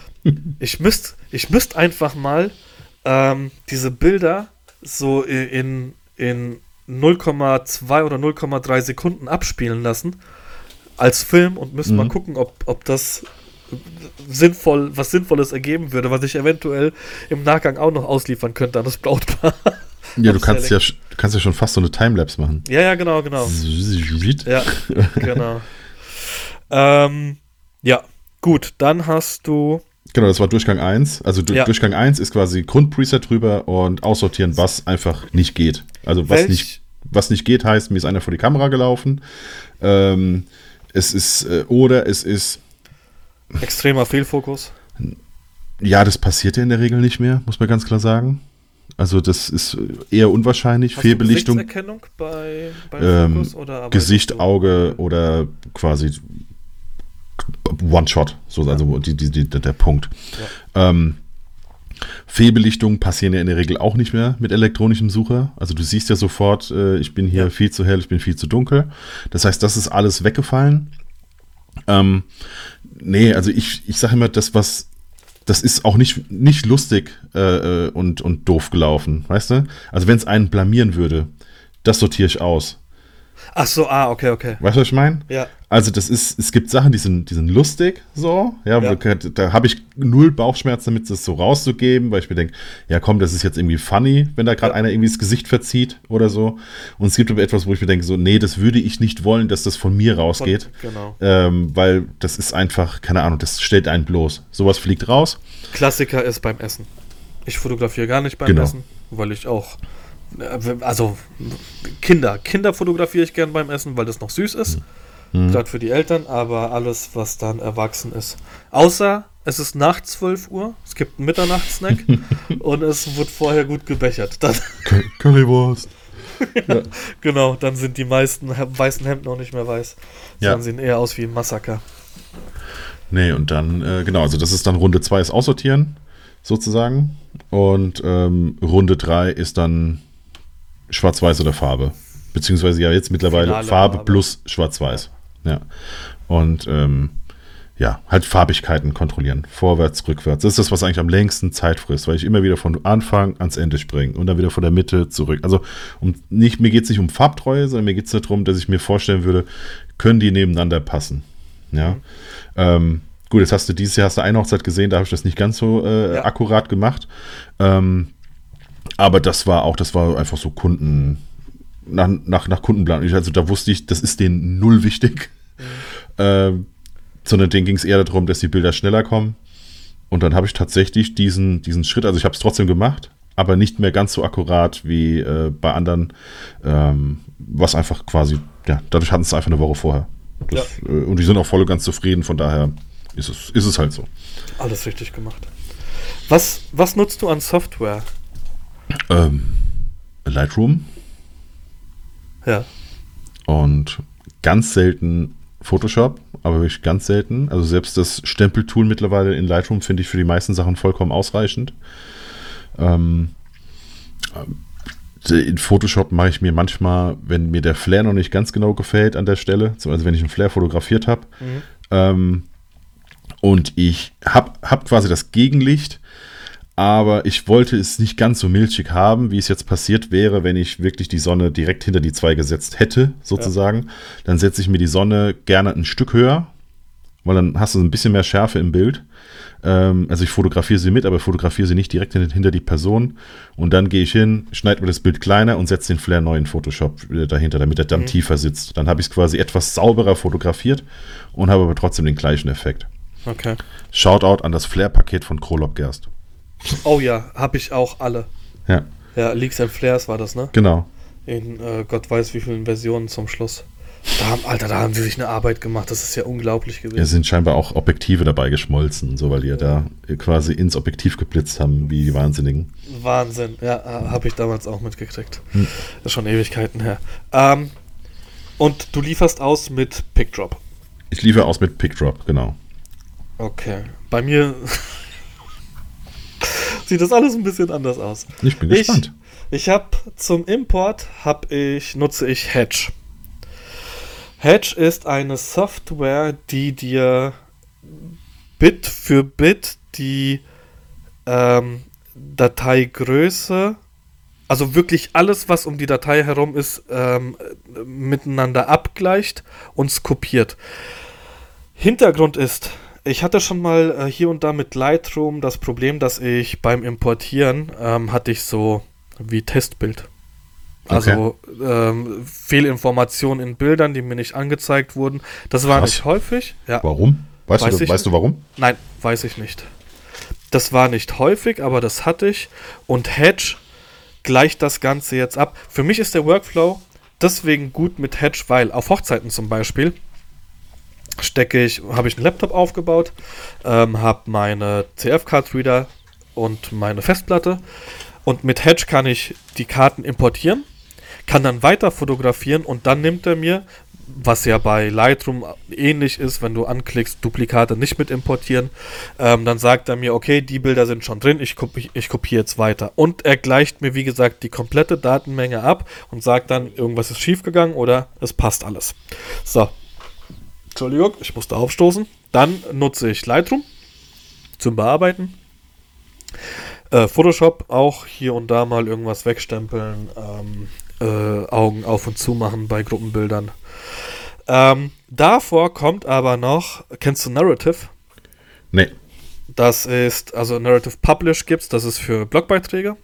ich müsste ich müsst einfach mal ähm, diese Bilder so in, in 0,2 oder 0,3 Sekunden abspielen lassen als Film und müssen mhm. mal gucken, ob, ob das sinnvoll, was Sinnvolles ergeben würde, was ich eventuell im Nachgang auch noch ausliefern könnte an das Brautpaar. Ja, du kannst ja, du kannst ja schon fast so eine Timelapse machen. Ja, ja, genau, genau. ja, genau. ähm, ja, gut, dann hast du Genau, das war Durchgang 1. Also ja. Durchgang 1 ist quasi Grundpreset drüber und aussortieren, was einfach nicht geht. Also was nicht, was nicht geht, heißt, mir ist einer vor die Kamera gelaufen. Ähm, es ist, äh, oder es ist. Extremer Fehlfokus. Ja, das passiert ja in der Regel nicht mehr, muss man ganz klar sagen. Also das ist eher unwahrscheinlich. Hast Fehlbelichtung. Gesichtserkennung bei, bei ähm, Fokus oder Gesicht, Auge oder quasi One-Shot, so ja. also die, die, die, der Punkt. Ja. Ähm, Fehlbelichtungen passieren ja in der Regel auch nicht mehr mit elektronischem Sucher. Also du siehst ja sofort, äh, ich bin hier ja. viel zu hell, ich bin viel zu dunkel. Das heißt, das ist alles weggefallen. Ähm, nee, also ich, ich sage immer, das, was, das ist auch nicht, nicht lustig äh, äh und, und doof gelaufen, weißt du? Also wenn es einen blamieren würde, das sortiere ich aus. Ach so, ah, okay, okay. Weißt du, was ich meine? Ja. Also das ist, es gibt Sachen, die sind, die sind lustig, so, ja, ja. da, da habe ich null Bauchschmerzen damit, das so rauszugeben, weil ich mir denke, ja komm, das ist jetzt irgendwie funny, wenn da gerade ja. einer irgendwie das Gesicht verzieht oder so. Und es gibt aber etwas, wo ich mir denke, so, nee, das würde ich nicht wollen, dass das von mir rausgeht. Von, genau. Ähm, weil das ist einfach, keine Ahnung, das stellt einen bloß. Sowas fliegt raus. Klassiker ist beim Essen. Ich fotografiere gar nicht beim genau. Essen, weil ich auch also Kinder. Kinder fotografiere ich gern beim Essen, weil das noch süß ist. Mhm. Gerade für die Eltern, aber alles, was dann erwachsen ist. Außer es ist nach 12 Uhr, es gibt einen Mitternachtssnack und es wird vorher gut gebechert. Dann Currywurst. ja, Genau, dann sind die meisten weißen Hemden noch nicht mehr weiß. Ja. Dann sehen eher aus wie ein Massaker. Nee, und dann, äh, genau, also das ist dann Runde 2 ist Aussortieren, sozusagen. Und ähm, Runde 3 ist dann Schwarz-Weiß oder Farbe. Beziehungsweise ja jetzt mittlerweile Farbe, Farbe, plus Schwarz-Weiß. Ja. Und ähm, ja, halt Farbigkeiten kontrollieren. Vorwärts, rückwärts. Das ist das, was eigentlich am längsten Zeit frisst, weil ich immer wieder von Anfang ans Ende springe und dann wieder von der Mitte zurück. Also um, nicht, mir geht es nicht um Farbtreue, sondern mir geht es darum, dass ich mir vorstellen würde, können die nebeneinander passen. Ja. Mhm. Ähm, gut, jetzt hast du dieses Jahr hast du eine Hochzeit gesehen, da habe ich das nicht ganz so äh, ja. akkurat gemacht. Ähm, aber das war auch, das war einfach so Kunden, nach, nach, nach Kundenplan. Also da wusste ich, das ist denen null wichtig. Ähm, sondern denen ging es eher darum, dass die Bilder schneller kommen. Und dann habe ich tatsächlich diesen, diesen Schritt, also ich habe es trotzdem gemacht, aber nicht mehr ganz so akkurat wie äh, bei anderen, ähm, was einfach quasi, ja, dadurch hatten es einfach eine Woche vorher. Das, ja. äh, und die sind auch voll und ganz zufrieden, von daher ist es, ist es halt so. Alles richtig gemacht. Was, was nutzt du an Software? Ähm, Lightroom. Ja. Und ganz selten Photoshop, aber wirklich ganz selten. Also selbst das Stempeltool mittlerweile in Lightroom finde ich für die meisten Sachen vollkommen ausreichend. Ähm, in Photoshop mache ich mir manchmal, wenn mir der Flare noch nicht ganz genau gefällt an der Stelle, also wenn ich einen Flare fotografiert habe, mhm. ähm, und ich habe hab quasi das Gegenlicht, aber ich wollte es nicht ganz so milchig haben, wie es jetzt passiert wäre, wenn ich wirklich die Sonne direkt hinter die zwei gesetzt hätte, sozusagen. Ja. Dann setze ich mir die Sonne gerne ein Stück höher, weil dann hast du ein bisschen mehr Schärfe im Bild. Ähm, also ich fotografiere sie mit, aber fotografiere sie nicht direkt hinter die Person. Und dann gehe ich hin, schneide mir das Bild kleiner und setze den Flare neu in Photoshop dahinter, damit er dann mhm. tiefer sitzt. Dann habe ich es quasi etwas sauberer fotografiert und habe aber trotzdem den gleichen Effekt. Okay. Shoutout an das Flare-Paket von Krolop Gerst. Oh ja, habe ich auch alle. Ja. Ja, Leaks and Flares war das, ne? Genau. In äh, Gott weiß wie vielen Versionen zum Schluss. Da haben, Alter, da haben sie sich eine Arbeit gemacht. Das ist ja unglaublich gewesen. Es sind scheinbar auch Objektive dabei geschmolzen, so weil die ja da quasi ins Objektiv geblitzt haben, wie die Wahnsinnigen. Wahnsinn, ja, habe ich damals auch mitgekriegt. Hm. Das ist schon Ewigkeiten her. Ähm, und du lieferst aus mit PickDrop. Ich liefere aus mit PickDrop, genau. Okay. Bei mir sieht das alles ein bisschen anders aus. Ich bin gespannt. Ich, ich habe zum Import habe ich nutze ich Hedge. Hedge ist eine Software, die dir Bit für Bit die ähm, Dateigröße, also wirklich alles, was um die Datei herum ist, ähm, miteinander abgleicht und kopiert. Hintergrund ist, ich hatte schon mal äh, hier und da mit Lightroom das Problem, dass ich beim Importieren ähm, hatte ich so wie Testbild. Also okay. ähm, Fehlinformationen in Bildern, die mir nicht angezeigt wurden. Das war Krass. nicht häufig. Ja. Warum? Weißt, weiß du, weißt du warum? Nein, weiß ich nicht. Das war nicht häufig, aber das hatte ich. Und Hedge gleicht das Ganze jetzt ab. Für mich ist der Workflow deswegen gut mit Hedge, weil auf Hochzeiten zum Beispiel stecke ich, habe ich einen Laptop aufgebaut, ähm, habe meine CF-Card-Reader und meine Festplatte und mit Hedge kann ich die Karten importieren, kann dann weiter fotografieren und dann nimmt er mir, was ja bei Lightroom ähnlich ist, wenn du anklickst, Duplikate nicht mit importieren, ähm, dann sagt er mir, okay, die Bilder sind schon drin, ich, kopi ich kopiere jetzt weiter. Und er gleicht mir, wie gesagt, die komplette Datenmenge ab und sagt dann, irgendwas ist schiefgegangen oder es passt alles. So, Entschuldigung, ich musste aufstoßen. Dann nutze ich Lightroom zum Bearbeiten. Äh, Photoshop auch hier und da mal irgendwas wegstempeln, ähm, äh, Augen auf und zu machen bei Gruppenbildern. Ähm, davor kommt aber noch, kennst du Narrative? Nee. Das ist, also Narrative Publish gibt's, das ist für Blogbeiträge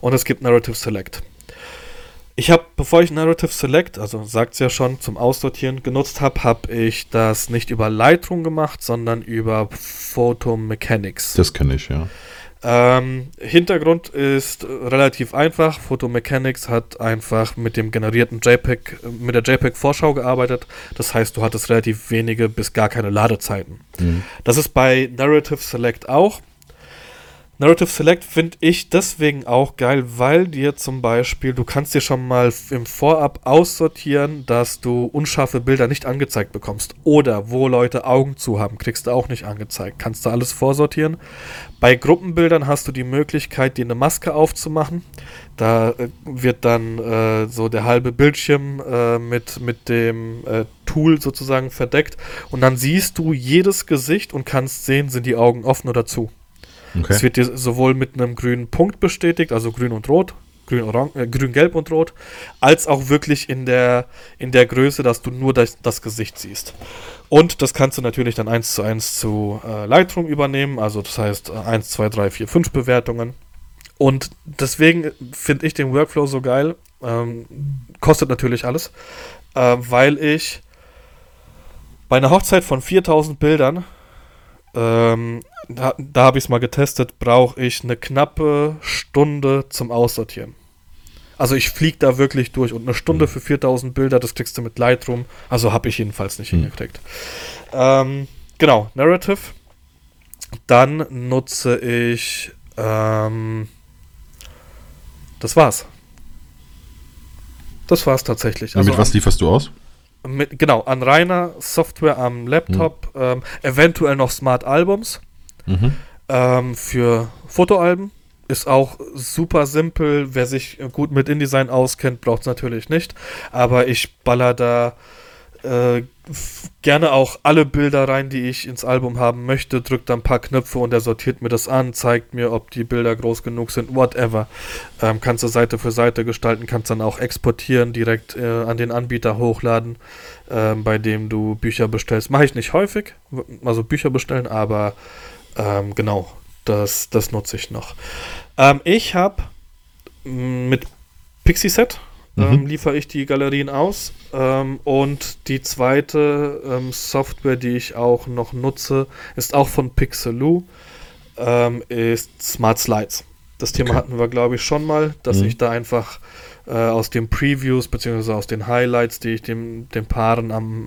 und es gibt Narrative Select. Ich habe, bevor ich Narrative Select, also sagt es ja schon, zum Aussortieren genutzt habe, habe ich das nicht über Lightroom gemacht, sondern über Photo Mechanics. Das kenne ich, ja. Ähm, Hintergrund ist relativ einfach. Photo Mechanics hat einfach mit dem generierten JPEG, mit der JPEG-Vorschau gearbeitet. Das heißt, du hattest relativ wenige bis gar keine Ladezeiten. Mhm. Das ist bei Narrative Select auch. Narrative Select finde ich deswegen auch geil, weil dir zum Beispiel, du kannst dir schon mal im Vorab aussortieren, dass du unscharfe Bilder nicht angezeigt bekommst. Oder wo Leute Augen zu haben, kriegst du auch nicht angezeigt. Kannst du alles vorsortieren. Bei Gruppenbildern hast du die Möglichkeit, dir eine Maske aufzumachen. Da äh, wird dann äh, so der halbe Bildschirm äh, mit, mit dem äh, Tool sozusagen verdeckt. Und dann siehst du jedes Gesicht und kannst sehen, sind die Augen offen oder zu. Okay. Es wird sowohl mit einem grünen Punkt bestätigt, also grün und rot, grün, äh, grün, gelb und rot, als auch wirklich in der, in der Größe, dass du nur das, das Gesicht siehst. Und das kannst du natürlich dann eins zu eins zu äh, Lightroom übernehmen, also das heißt 1, 2, 3, 4, 5 Bewertungen. Und deswegen finde ich den Workflow so geil. Ähm, kostet natürlich alles, äh, weil ich Bei einer Hochzeit von 4000 Bildern, ähm, da, da habe ich es mal getestet, brauche ich eine knappe Stunde zum Aussortieren. Also ich fliege da wirklich durch und eine Stunde mhm. für 4000 Bilder, das kriegst du mit Lightroom. Also habe ich jedenfalls nicht mhm. hingekriegt. Ähm, genau, Narrative. Dann nutze ich. Ähm, das war's. Das war's tatsächlich. Also mit was lieferst du aus? Mit, genau, an reiner Software am Laptop, mhm. ähm, eventuell noch Smart Albums mhm. ähm, für Fotoalben. Ist auch super simpel. Wer sich gut mit InDesign auskennt, braucht es natürlich nicht. Aber ich baller da äh, gerne auch alle Bilder rein, die ich ins Album haben möchte, drückt dann ein paar Knöpfe und er sortiert mir das an, zeigt mir, ob die Bilder groß genug sind, whatever. Ähm, kannst du Seite für Seite gestalten, kannst dann auch exportieren, direkt äh, an den Anbieter hochladen, äh, bei dem du Bücher bestellst. Mache ich nicht häufig, also Bücher bestellen, aber ähm, genau, das, das nutze ich noch. Ähm, ich habe mm, mit Pixie Set ähm, mhm. liefere ich die Galerien aus. Ähm, und die zweite ähm, Software, die ich auch noch nutze, ist auch von Pixeloo, ist Smart Slides. Das Thema okay. hatten wir, glaube ich, schon mal, dass mhm. ich da einfach äh, aus den Previews bzw. aus den Highlights, die ich dem, den Paaren am,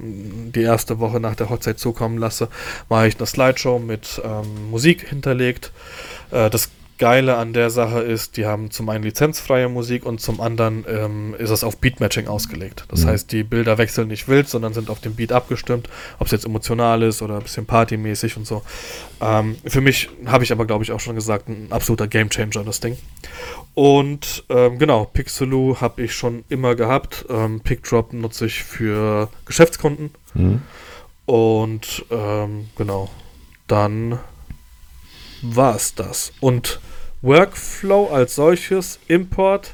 die erste Woche nach der Hochzeit zukommen lasse, mache ich eine Slideshow mit ähm, Musik hinterlegt. Äh, das Geile an der Sache ist, die haben zum einen lizenzfreie Musik und zum anderen ähm, ist es auf Beatmatching ausgelegt. Das mhm. heißt, die Bilder wechseln nicht wild, sondern sind auf den Beat abgestimmt, ob es jetzt emotional ist oder ein bisschen partymäßig und so. Ähm, für mich habe ich aber, glaube ich, auch schon gesagt, ein absoluter Gamechanger, das Ding. Und ähm, genau, Pixeloo habe ich schon immer gehabt. Ähm, PickDrop nutze ich für Geschäftskunden. Mhm. Und ähm, genau, dann war es das. Und Workflow als solches, Import,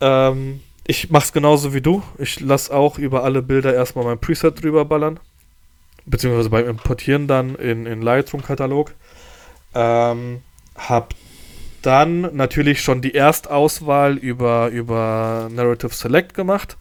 ähm, ich mache es genauso wie du. Ich lasse auch über alle Bilder erstmal mein Preset drüber ballern. Beziehungsweise beim Importieren dann in, in Lightroom-Katalog. Ähm, hab dann natürlich schon die Erstauswahl über, über Narrative Select gemacht.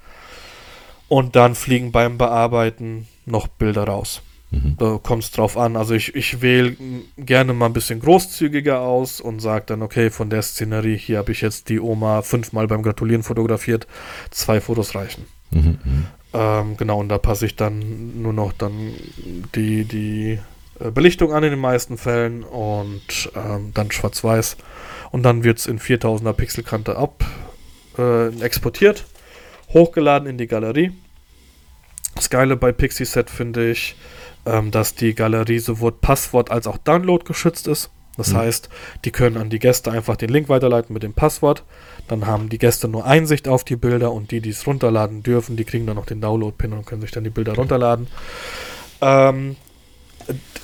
Und dann fliegen beim Bearbeiten noch Bilder raus. Mhm. Da kommt es drauf an. Also ich, ich wähle gerne mal ein bisschen großzügiger aus und sage dann, okay, von der Szenerie hier habe ich jetzt die Oma fünfmal beim Gratulieren fotografiert, zwei Fotos reichen. Mhm. mhm. Ähm, genau, und da passe ich dann nur noch dann die, die äh, Belichtung an in den meisten Fällen und ähm, dann schwarz-weiß. Und dann wird es in 4000er Pixelkante ab äh, exportiert, hochgeladen in die Galerie. Das Geile bei Pixie-Set finde ich, ähm, dass die Galerie sowohl Passwort als auch Download geschützt ist. Das mhm. heißt, die können an die Gäste einfach den Link weiterleiten mit dem Passwort. Dann haben die Gäste nur Einsicht auf die Bilder und die, die es runterladen dürfen, die kriegen dann noch den Download-Pin und können sich dann die Bilder runterladen. Ähm,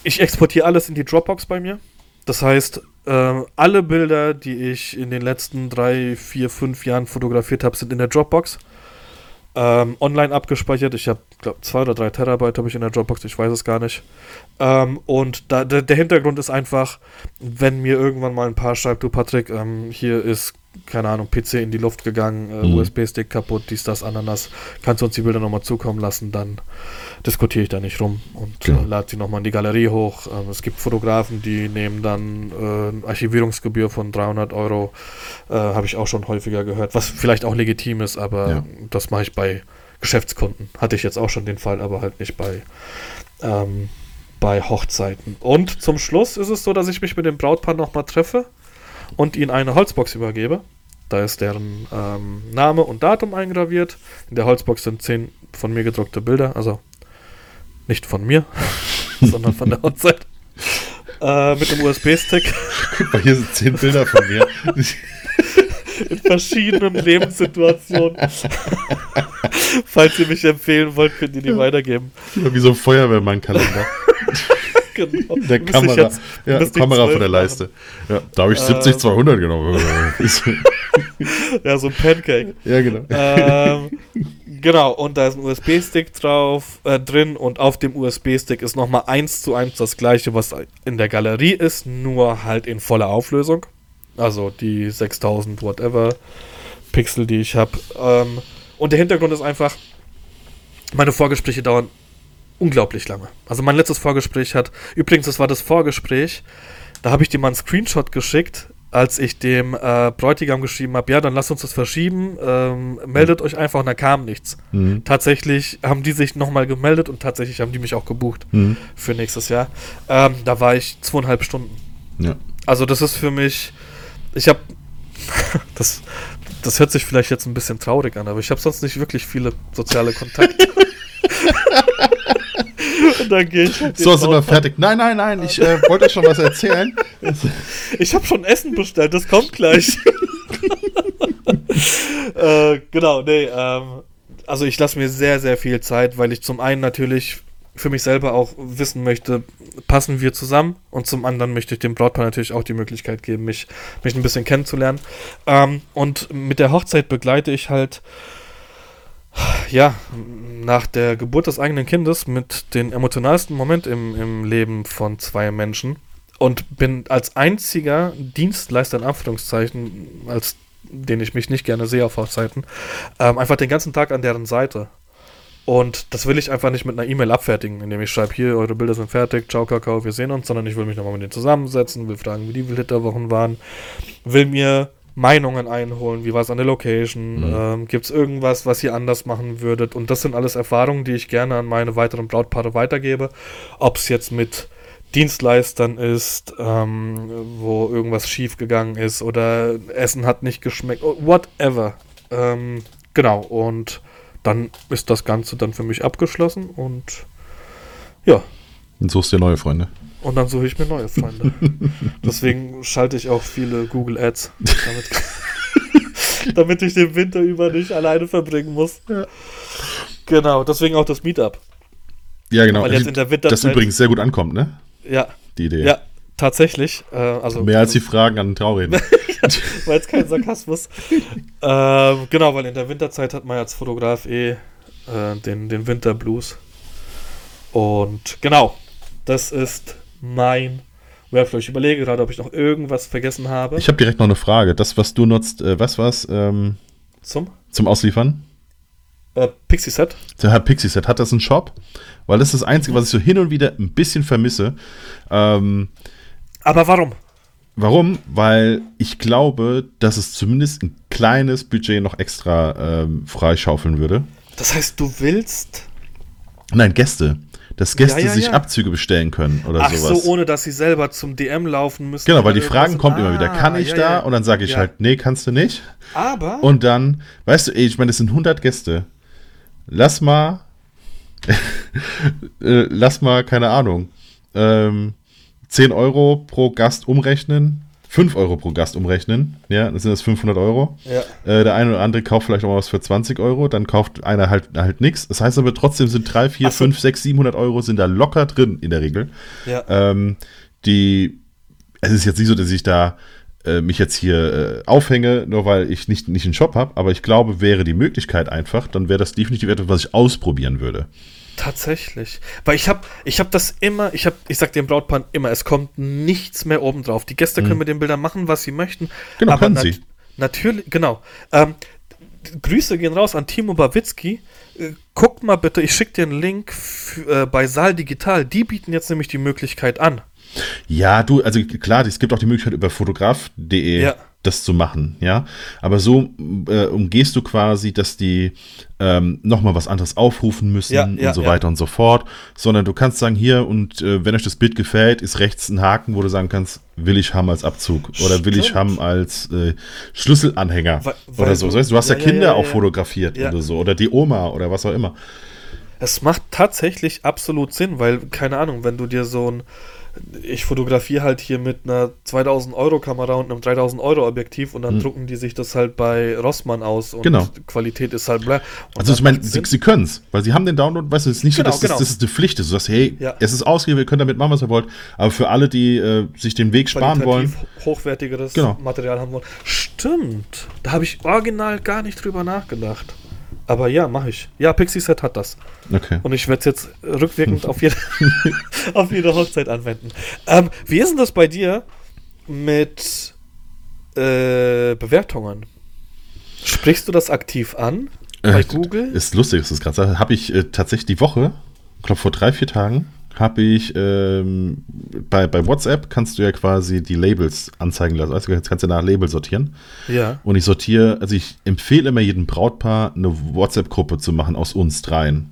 ich exportiere alles in die Dropbox bei mir. Das heißt, äh, alle Bilder, die ich in den letzten drei, vier, fünf Jahren fotografiert habe, sind in der Dropbox ähm, online abgespeichert. Ich habe, glaube zwei oder drei Terabyte habe ich in der Dropbox, ich weiß es gar nicht. Ähm, und da, der, der, Hintergrund ist einfach, wenn mir irgendwann mal ein paar schreibt, du Patrick, ähm, hier ist keine Ahnung, PC in die Luft gegangen, äh, mhm. USB-Stick kaputt, dies, das, Ananas. Kannst du uns die Bilder nochmal zukommen lassen, dann diskutiere ich da nicht rum und ja. äh, lade sie nochmal in die Galerie hoch. Ähm, es gibt Fotografen, die nehmen dann äh, Archivierungsgebühr von 300 Euro. Äh, Habe ich auch schon häufiger gehört, was vielleicht auch legitim ist, aber ja. das mache ich bei Geschäftskunden. Hatte ich jetzt auch schon den Fall, aber halt nicht bei, ähm, bei Hochzeiten. Und zum Schluss ist es so, dass ich mich mit dem Brautpaar nochmal treffe und ihnen eine Holzbox übergebe. Da ist deren ähm, Name und Datum eingraviert. In der Holzbox sind zehn von mir gedruckte Bilder, also nicht von mir, sondern von der Hochzeit. Äh, mit dem USB-Stick. Guck mal, hier sind zehn Bilder von mir. In verschiedenen Lebenssituationen. Falls ihr mich empfehlen wollt, könnt ihr die weitergeben. Wie so ein Feuerwehrmann-Kalender genau. Der Kamera, jetzt, ja, Kamera von der Leiste. Ja, da habe ich ähm, 70 200 genommen. ja, so ein Pancake. Ja, genau. Ähm, genau, und da ist ein USB-Stick drauf äh, drin und auf dem USB-Stick ist nochmal eins zu eins das gleiche, was in der Galerie ist, nur halt in voller Auflösung. Also die 6000 whatever Pixel, die ich habe. Ähm, und der Hintergrund ist einfach, meine Vorgespräche dauern unglaublich lange. Also mein letztes Vorgespräch hat, übrigens, das war das Vorgespräch, da habe ich dir mal einen Screenshot geschickt, als ich dem äh, Bräutigam geschrieben habe, ja, dann lasst uns das verschieben, ähm, meldet euch einfach und da kam nichts. Mhm. Tatsächlich haben die sich nochmal gemeldet und tatsächlich haben die mich auch gebucht Mhm. für nächstes Jahr. Ähm, da war ich zweieinhalb Stunden. Ja. Also das ist für mich, ich habe, das, das hört sich vielleicht jetzt ein bisschen traurig an, aber ich habe sonst nicht wirklich viele soziale Kontakte. Und dann gehe ich halt So, sind wir fertig. Nein, nein, nein, ich äh, wollte euch schon was erzählen. Ich habe schon Essen bestellt, das kommt gleich. äh, genau, nee, ähm, also ich lasse mir sehr, sehr viel Zeit, weil ich zum einen natürlich für mich selber auch wissen möchte, passen wir zusammen und zum anderen möchte ich dem Brautpaar natürlich auch die Möglichkeit geben, mich, mich ein bisschen kennenzulernen. Ähm, und mit der Hochzeit begleite ich halt, ja, nach der Geburt des eigenen Kindes mit den emotionalsten Moment im, im Leben von zwei Menschen und bin als einziger Dienstleister in Anführungszeichen, als den ich mich nicht gerne sehe auf Hochzeiten, ähm, einfach den ganzen Tag an deren Seite. Und das will ich einfach nicht mit einer E-Mail abfertigen, indem ich schreibe, hier, eure Bilder sind fertig, ciao, Kakao, wir sehen uns, sondern ich will mich nochmal mit denen zusammensetzen, will fragen, wie die Flitterwochen waren, will mir Meinungen einholen, wie war es an der Location, Mhm. ähm, gibt es irgendwas, was ihr anders machen würdet. Und das sind alles Erfahrungen, die ich gerne an meine weiteren Brautpaare weitergebe. Ob es jetzt mit Dienstleistern ist, ähm, wo irgendwas schief gegangen ist oder Essen hat nicht geschmeckt, whatever. Ähm, genau, und dann ist das Ganze dann für mich abgeschlossen und ja, Und suchst dir neue Freunde. und dann suche ich mir neue Freunde. Deswegen schalte ich auch viele Google Ads, damit, damit ich den Winter über nicht alleine verbringen muss. Ja. Genau, deswegen auch das Meetup. Ja, genau. Weil jetzt in der das Winterzeit- übrigens sehr gut ankommt, ne? Ja, Die Idee. ja, tatsächlich. Äh, also Mehr als die Fragen an den Traureden. war jetzt kein Sarkasmus. ähm, genau, weil in der Winterzeit hat man als Fotograf eh äh, den, den Winterblues. Und genau, das ist mein Workflow. Ich überlege gerade, ob ich noch irgendwas vergessen habe. Ich habe direkt noch eine Frage. Das, was du nutzt, äh, was war's ähm, Zum zum Ausliefern? äh, Pixie Set. Der Herr Pixie-Set, hat das einen Shop? Weil das ist das Einzige, was ich so hin und wieder ein bisschen vermisse. Ähm, Aber warum? warum? Weil ich glaube, dass es zumindest ein kleines Budget noch extra ähm, freischaufeln würde. Das heißt, du willst. Nein, Gäste. Dass Gäste Ja, ja, sich ja. Abzüge bestellen können oder Ach sowas. so, ohne dass sie selber zum DM laufen müssen. Genau, weil die Fragen irgendwas. kommen immer wieder. Ah, Kann ich da? Und dann sage ich halt, nee, kannst du nicht. Aber. Und dann, weißt du, ey, ich meine, das sind 100 Gäste. Lass mal, äh, lass mal, keine Ahnung, ähm, 10 Euro pro Gast umrechnen, 5 Euro pro Gast umrechnen, ja, das sind das 500 Euro. ja. Äh, der eine oder andere kauft vielleicht auch mal was für 20 Euro, dann kauft einer halt, halt nichts. Das heißt aber trotzdem sind 3, 4, Ach so. 5, 6, 700 Euro sind da locker drin in der Regel. Ja. Ähm, die, es ist jetzt nicht so, dass ich da äh, mich jetzt hier äh, aufhänge, nur weil ich nicht, nicht einen Shop habe, aber ich glaube, wäre die Möglichkeit einfach, dann wäre das definitiv etwas, was ich ausprobieren würde. Tatsächlich. Weil ich habe ich hab das immer, ich habe, ich sag dem Brautpaar immer, es kommt nichts mehr oben drauf. Die Gäste können mit den Bildern machen, was sie möchten. Mhm. Genau, aber nat- sie. Natürlich, genau. Ähm, Grüße gehen raus an Timo Bawitzki. Äh, Guck mal bitte, ich schicke dir einen Link äh, bei Saal Digital. Die bieten jetzt nämlich die Möglichkeit an. Ja, du, also klar, es gibt auch die Möglichkeit über fotograf.de Ja. Das zu machen, ja. Aber so äh, umgehst du quasi, dass die ähm, nochmal was anderes aufrufen müssen Ja, ja, und so ja. weiter und so fort. Sondern du kannst sagen, hier, und äh, wenn euch das Bild gefällt, ist rechts ein Haken, wo du sagen kannst, will ich haben als Abzug oder will ich haben als äh, Schlüsselanhänger Weil- weil oder so. du- du hast ja, ja, ja, Kinder ja, auch ja. fotografiert Ja. oder so. Oder die Oma oder was auch immer. Es macht tatsächlich absolut Sinn, weil, keine Ahnung, wenn du dir so ein. Ich fotografiere halt hier mit einer 2000 Euro Kamera und einem 3000 Euro Objektiv und dann drucken die sich das halt bei Rossmann aus und. Genau. die Qualität ist halt. Und Also ich meine, sie, sie können es, weil sie haben den Download, weißt du, es ist nicht Genau, so, dass genau. das, das ist eine Pflicht ist. Du sagst, hey, Ja. es ist ausgegeben, ihr könnt damit machen, was ihr wollt. Aber für alle, die äh, sich den Weg sparen wollen, hochwertigeres Genau. Material haben wollen. Stimmt. Da habe ich original gar nicht drüber nachgedacht. Aber ja, mache ich. Ja, Pixie Set hat das. okay. Und ich werde es jetzt rückwirkend auf jede, auf jede Hochzeit anwenden. Ähm, wie ist denn das bei dir mit äh, Bewertungen? Sprichst du das aktiv an bei Äh, Google? Ist lustig, dass du es gerade sagst. Habe ich äh, tatsächlich die Woche glaube vor drei, vier Tagen, habe ich ähm, bei, bei WhatsApp kannst du ja quasi die Labels anzeigen lassen. Du, jetzt kannst du nach Label sortieren. Ja. Und ich sortiere, also ich empfehle immer jedem Brautpaar eine WhatsApp-Gruppe zu machen aus uns dreien.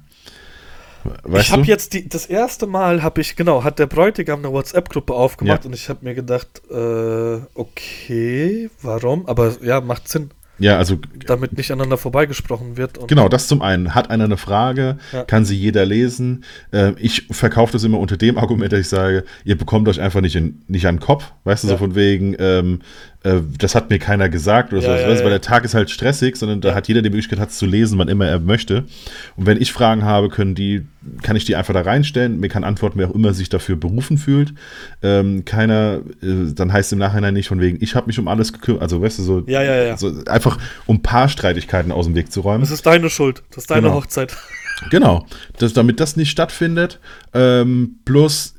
Weißt ich habe jetzt die, das erste Mal habe ich genau hat der Bräutigam eine WhatsApp-Gruppe aufgemacht ja. und ich habe mir gedacht, äh, okay, warum? Aber ja, macht Sinn. Ja, also. Damit nicht aneinander vorbeigesprochen wird. genau, das zum einen. Hat einer eine Frage, ja. kann sie jeder lesen. Äh, ich verkaufe das immer unter dem Argument, dass ich sage, ihr bekommt euch einfach nicht, in, nicht an den Kopf. Weißt du, ja. so von wegen, ähm, äh, das hat mir keiner gesagt oder ja, so, ja, weil der Tag ist halt stressig, sondern da hat jeder die Möglichkeit, hat es zu lesen, wann immer er möchte. Und wenn ich Fragen habe, können die, kann ich die einfach da reinstellen. Mir kann antworten, wer auch immer sich dafür berufen fühlt. Ähm, keiner, äh, dann heißt im Nachhinein nicht von wegen, ich habe mich um alles gekümmert. Also, weißt du, so, ja, ja, ja. so einfach um Paarstreitigkeiten aus dem Weg zu räumen. Das ist deine Schuld. Das ist deine genau. Hochzeit. Genau. Das, damit das nicht stattfindet, ähm, plus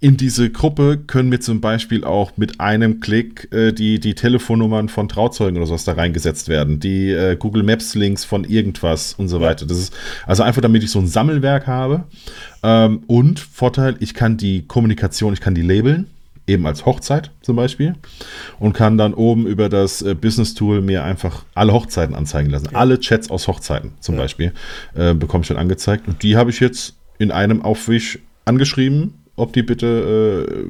in diese Gruppe können wir zum Beispiel auch mit einem Klick äh, die, die Telefonnummern von Trauzeugen oder sowas da reingesetzt werden, die äh, Google Maps Links von irgendwas und so weiter. Das ist also einfach, damit ich so ein Sammelwerk habe. Ähm, und Vorteil, ich kann die Kommunikation, ich kann die labeln, eben als Hochzeit zum Beispiel, und kann dann oben über das äh, Business Tool mir einfach alle Hochzeiten anzeigen lassen. Ja. Alle Chats aus Hochzeiten zum ja. Beispiel äh, bekomme ich dann angezeigt. Und die habe ich jetzt in einem Aufwisch angeschrieben ob die bitte, äh,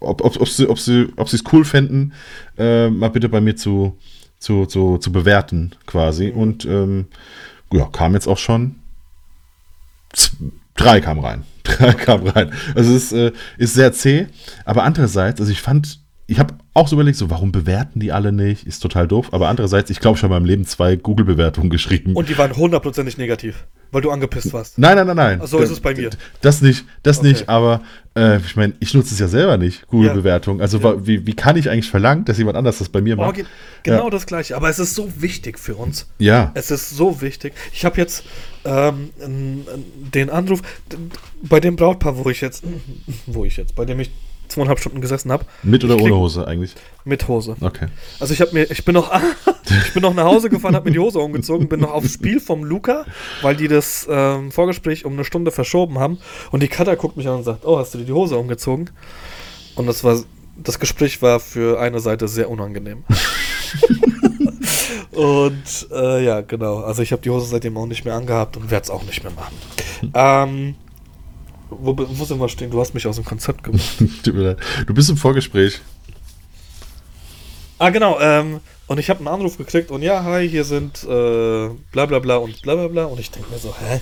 ob, ob, ob sie ob sie ob sie es cool fänden, äh, mal bitte bei mir zu, zu, zu, zu bewerten quasi. Und ähm, ja, kam jetzt auch schon. Drei kam rein. Drei kam rein. Also es ist, äh, ist sehr zäh. Aber andererseits, also ich fand, ich habe auch so überlegt, so, warum bewerten die alle nicht? Ist total doof. Aber andererseits, ich glaube, ich habe in meinem Leben zwei Google-Bewertungen geschrieben. Und die waren hundertprozentig negativ, weil du angepisst warst. Nein, nein, nein, nein. So ist es bei mir. Das nicht, das okay. nicht, aber äh, ich meine, ich nutze es ja selber nicht, Google-Bewertung. Also ja. wie, wie kann ich eigentlich verlangen, dass jemand anders das bei mir macht? Genau ja. das gleiche, aber es ist so wichtig für uns. Ja. Es ist so wichtig. Ich habe jetzt ähm, den Anruf bei dem Brautpaar, wo ich jetzt, wo ich jetzt, bei dem ich zweieinhalb Stunden gesessen habe. Mit oder ohne Hose eigentlich? Mit Hose. Okay. Also ich habe mir, ich bin noch, ich bin noch nach Hause gefahren, habe mir die Hose umgezogen, bin noch aufs Spiel vom Luca, weil die das ähm, Vorgespräch um eine Stunde verschoben haben. Und die Cutter guckt mich an und sagt, oh, hast du dir die Hose umgezogen? Und das war, das Gespräch war für eine Seite sehr unangenehm. und äh, ja, genau. Also ich habe die Hose seitdem auch nicht mehr angehabt und werde es auch nicht mehr machen. ähm, wo, wo sind wir stehen? Du hast mich aus dem Konzept gemacht. du bist im Vorgespräch. Ah, genau. Ähm, und ich habe einen Anruf gekriegt und ja, hi, hier sind äh, bla bla bla und bla bla bla. Und ich denke mir so, hä?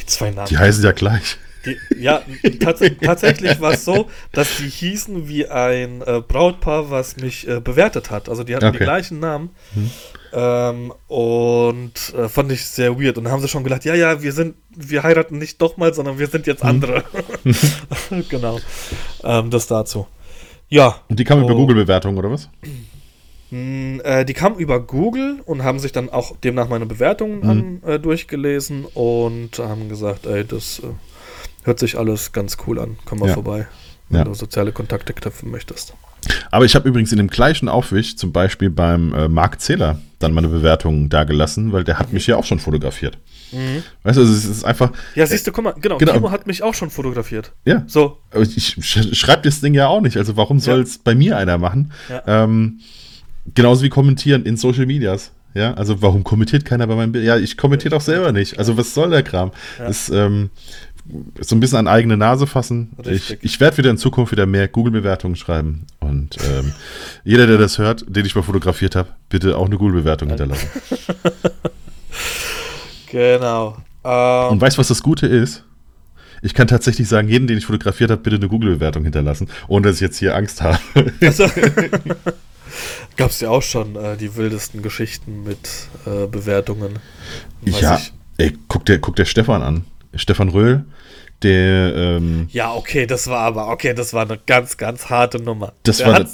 Die zwei Namen. Die heißen ja gleich. Die, ja, tats tatsächlich war es so, dass die hießen wie ein äh, Brautpaar, was mich äh, bewertet hat. Also die hatten okay. die gleichen Namen. Hm. Ähm, und äh, fand ich sehr weird. Und dann haben sie schon gedacht, ja, ja, wir sind, wir heiraten nicht doch mal, sondern wir sind jetzt hm. andere. genau. Ähm, das dazu. Ja. Und die kamen oh. über Google-Bewertungen, oder was? Hm, äh, die kamen über Google und haben sich dann auch demnach meine Bewertungen mhm. an, äh, durchgelesen und haben gesagt, ey, das äh, hört sich alles ganz cool an. Komm mal ja. vorbei, wenn ja. du soziale Kontakte knüpfen möchtest. Aber ich habe übrigens in dem gleichen Aufwisch, zum Beispiel beim äh, Marc Zähler, dann meine Bewertung dagelassen, weil der hat mich ja auch schon fotografiert. Mhm. Weißt du, also es ist einfach. Ja, siehst du, guck mal, genau, genau. Timo hat mich auch schon fotografiert. Ja. So. Aber ich schreibe das Ding ja auch nicht, also warum soll es ja. bei mir einer machen? Ja. Ähm, genauso wie kommentieren in Social Medias. Ja, also warum kommentiert keiner bei meinem Bild? Ja, ich kommentiere doch selber nicht. Also was soll der Kram? Ja. Das, ähm, so ein bisschen an eigene Nase fassen. Richtig. Ich, ich werde wieder in Zukunft wieder mehr Google-Bewertungen schreiben. Und ähm, jeder, der das hört, den ich mal fotografiert habe, bitte auch eine Google-Bewertung hinterlassen. genau. Ähm, Und weißt du, was das Gute ist? Ich kann tatsächlich sagen, jeden, den ich fotografiert habe, bitte eine Google-Bewertung hinterlassen, ohne dass ich jetzt hier Angst habe. Also, Gab es ja auch schon äh, die wildesten Geschichten mit äh, Bewertungen. ja, ich. ey, guck der, guck der Stefan an. Stefan Röhl, der. Ähm, ja, okay, das war aber, okay, das war eine ganz, ganz harte Nummer. Das der war. Hat,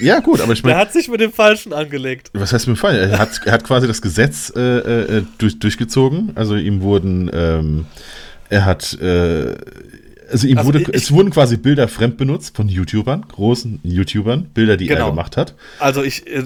ja, gut, aber ich meine. Der hat sich mit dem Falschen angelegt. Was heißt mit dem Falschen? Er hat, er hat quasi das Gesetz äh, äh, durch, durchgezogen. Also ihm wurden. Ähm, er hat. Äh, also ihm also wurde, ich, es wurden quasi Bilder fremd benutzt von YouTubern, großen YouTubern, Bilder, die genau. er gemacht hat. Also ich, äh,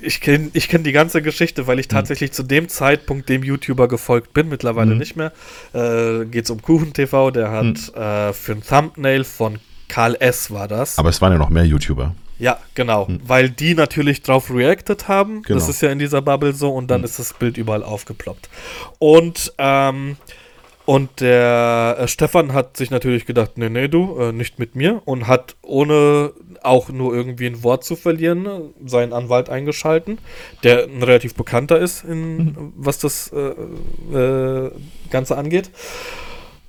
ich kenne ich kenn die ganze Geschichte, weil ich Hm. tatsächlich zu dem Zeitpunkt dem YouTuber gefolgt bin, mittlerweile Mhm. nicht mehr. Äh, Geht es um Kuchen TV, der hat Hm. äh, für ein Thumbnail von Karl S. war das. Aber es waren ja noch mehr YouTuber. Ja, genau. Weil die natürlich drauf reacted haben. Genau. Das ist ja in dieser Bubble so und dann ist das Bild überall aufgeploppt. Und, ähm, und der äh, Stefan hat sich natürlich gedacht, nee, nee, du, äh, nicht mit mir. Und hat ohne auch nur irgendwie ein Wort zu verlieren, seinen Anwalt eingeschalten, der ein relativ bekannter ist, in, was das äh, äh, Ganze angeht.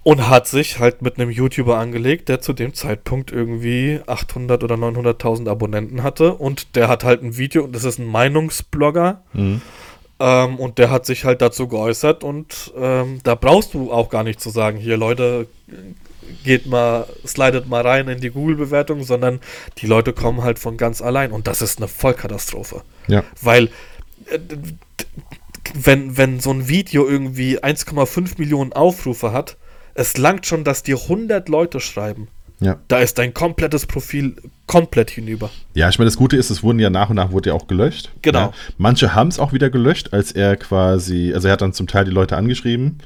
Und hat sich halt mit einem YouTuber angelegt, der zu dem Zeitpunkt irgendwie 800 oder 900.000 Abonnenten hatte. Und der hat halt ein Video, das ist ein Meinungsblogger. Mhm. Ähm, und der hat sich halt dazu geäußert. Und ähm, da brauchst du auch gar nicht zu sagen, hier Leute, geht mal, slidet mal rein in die Google-Bewertung, sondern die Leute kommen halt von ganz allein. Und das ist eine Vollkatastrophe. Ja. Weil äh, wenn, wenn so ein Video irgendwie 1,5 Millionen Aufrufe hat, es langt schon, dass dir 100 Leute schreiben. Ja. Da ist dein komplettes Profil komplett hinüber. Ja, ich meine, das Gute ist, es wurden ja nach und nach wurde ja auch gelöscht. Genau. Ja. Manche haben es auch wieder gelöscht, als er quasi, also er hat dann zum Teil die Leute angeschrieben,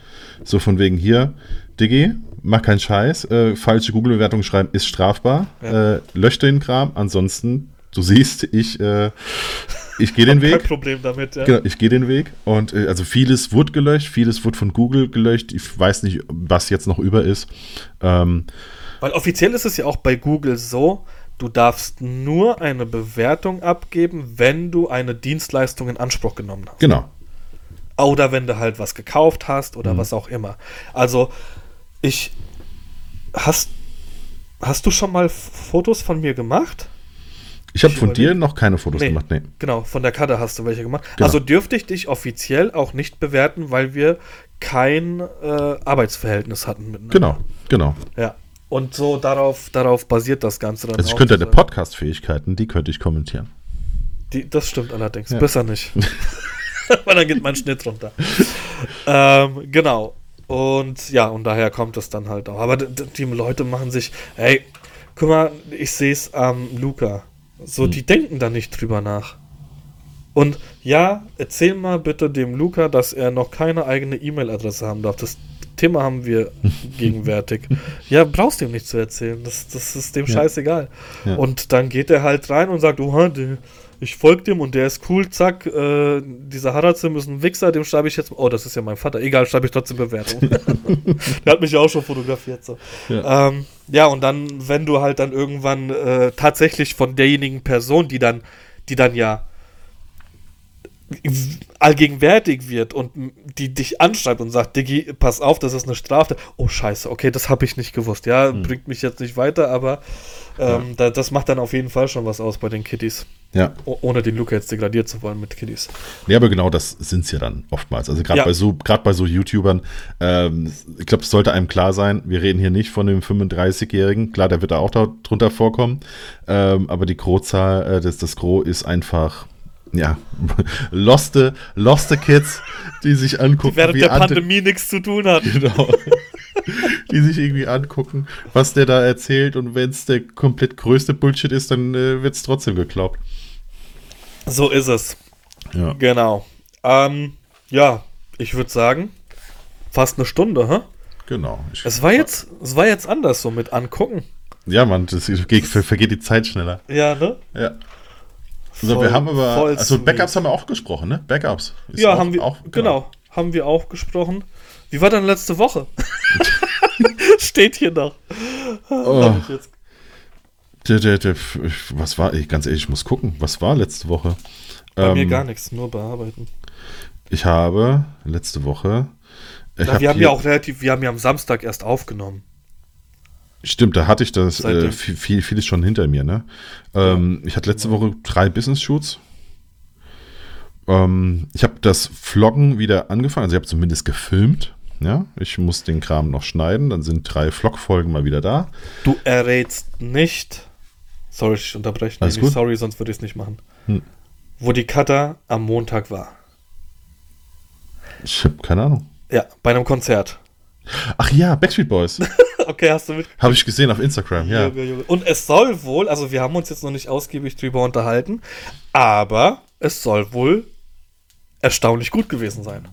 so von wegen hier, Diggi, mach keinen Scheiß, äh, falsche Google-Bewertung schreiben ist strafbar, Ja. äh, lösch den Kram, ansonsten, du siehst, ich, äh, ich gehe den Kein Weg. Problem damit, ja. Genau, ich gehe den Weg und äh, also vieles wurde gelöscht, vieles wurde von Google gelöscht. Ich weiß nicht, was jetzt noch über ist. Ähm, Weil offiziell ist es ja auch bei Google so, du darfst nur eine Bewertung abgeben, wenn du eine Dienstleistung in Anspruch genommen hast. genau. Oder wenn du halt was gekauft hast oder Mhm. was auch immer. Also, ich. Hast, hast du schon mal Fotos von mir gemacht? Ich habe von dir noch keine Fotos Nee. gemacht. Nee. Genau, von der Karte hast du welche gemacht. Genau. Also dürfte ich dich offiziell auch nicht bewerten, weil wir kein äh, Arbeitsverhältnis hatten miteinander. Genau, genau. Ja. Und so darauf, darauf basiert das Ganze dann Also ich könnte deine. Podcast-Fähigkeiten, die könnte ich kommentieren. Die, das stimmt allerdings. Ja. Besser nicht. Weil dann geht mein Schnitt runter. ähm, genau. Und ja, und daher kommt es dann halt auch. Aber die Leute machen sich, hey, guck mal, ich sehe es am Luca. So, Hm. die denken da nicht drüber nach. Und ja, erzähl mal bitte dem Luca, dass er noch keine eigene E-Mail-Adresse haben darf. Das Thema haben wir gegenwärtig. Ja, brauchst du ihm nicht zu erzählen. Das, das ist dem Ja. scheißegal. Ja. Und dann geht er halt rein und sagt, oha, der, ich folge dem und der ist cool, zack, äh, dieser Harazim ist ein Wichser, dem schreibe ich jetzt, oh, das ist ja mein Vater, egal, schreibe ich trotzdem Bewertung. der hat mich ja auch schon fotografiert. So. Ja. Ähm, ja, und dann, wenn du halt dann irgendwann äh, tatsächlich von derjenigen Person, die dann, die dann ja allgegenwärtig wird und die dich anschreibt und sagt, Diggi, pass auf, das ist eine Strafe. Oh scheiße, okay, das habe ich nicht gewusst. Ja, bringt mich jetzt nicht weiter, aber ähm, da, das macht dann auf jeden Fall schon was aus bei den Kiddies. Ja. O ohne den Luca jetzt degradiert zu wollen mit Kiddies. Nee, aber genau das sind es ja dann oftmals. Also gerade Ja. bei so, gerade bei so YouTubern, ähm, ich glaube, es sollte einem klar sein, wir reden hier nicht von dem 35-Jährigen. Klar, der wird da auch da drunter vorkommen. Ähm, aber die Großzahl, äh, das, das Gros ist einfach, ja, loste, loste Kids, die sich angucken, Während wie der Ante- Pandemie nichts zu tun hat. Genau. die sich irgendwie angucken, was der da erzählt und wenn es der komplett größte Bullshit ist, dann äh, wird es trotzdem geglaubt. So ist es. Ja. Genau. Ähm, ja, ich würde sagen, fast eine Stunde, hä? Genau. Es war jetzt, es war jetzt anders so mit angucken. ja, man, das geht, ver- vergeht die Zeit schneller. Ja, ne? Ja. Voll- wir haben aber, also. Backups haben wir auch gesprochen, ne? Backups. Ist ja, auch- haben wir, auch, genau. haben wir auch gesprochen. Wie war dann letzte Woche? Steht hier noch. Oh, der, der, der, was war, ich, ganz ehrlich, ich muss gucken, was war letzte Woche? Bei mir Ähm, gar nichts, nur bearbeiten. Ich habe letzte Woche. Ja, hab wir haben ja auch relativ, wir haben ja am Samstag erst aufgenommen. Stimmt, da hatte ich das äh, viel, viel, vieles schon hinter mir. Ne? Ähm, ich hatte letzte Woche drei Business-Shoots. Ähm, ich habe das Vloggen wieder angefangen, also ich habe zumindest gefilmt. Ja, ich muss den Kram noch schneiden, dann sind drei Vlog-Folgen mal wieder da. Du errätst nicht. Sorry, ich unterbreche. Alles gut. sorry, sonst würde ich es nicht machen. Hm. Wo die Cutter am Montag war. Ich habe keine Ahnung. Ja, bei einem Konzert. Ach ja, Backstreet Boys. okay, hast du mit. habe ich gesehen auf Instagram, ja. Und es soll wohl, also wir haben uns jetzt noch nicht ausgiebig drüber unterhalten, aber es soll wohl erstaunlich gut gewesen sein.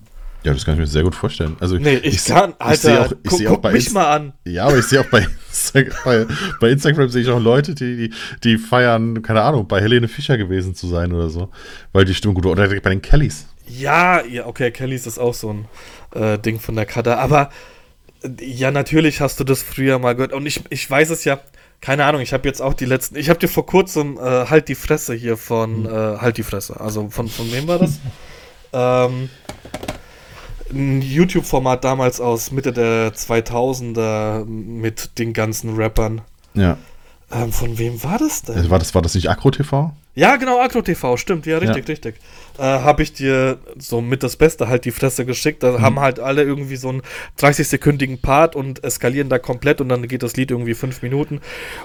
Ja, das kann ich mir sehr gut vorstellen. Also Nee, ich, kann, ich sehe Alter, auch, ich guck, sehe auch bei mich mal an. Ja, aber ich sehe auch bei, bei, bei Instagram sehe ich auch Leute, die, die, die feiern, keine Ahnung, bei Helene Fischer gewesen zu sein oder so. Weil die Stimmung gut war. Oder direkt bei den Kellys. Ja, ja, okay, Kellys ist auch so ein äh, Ding von der Kader. Aber ja, natürlich hast du das früher mal gehört. Und ich, ich weiß es ja, keine Ahnung, ich habe jetzt auch die letzten. Ich habe dir vor kurzem äh, Halt die Fresse hier von äh, Halt die Fresse. Also von, von wem war das? ähm, ein YouTube-Format damals aus Mitte der 2000er mit den ganzen Rappern. Ja. Ähm, von wem war das denn? Also war, das, war das nicht Akro TV? Ja, genau, Agro TV, stimmt, ja, richtig, Ja. richtig. Äh, habe ich dir so mit das Beste halt die Fresse geschickt. Da haben halt alle irgendwie so einen 30-sekündigen Part und eskalieren da komplett und dann geht das Lied irgendwie fünf Minuten.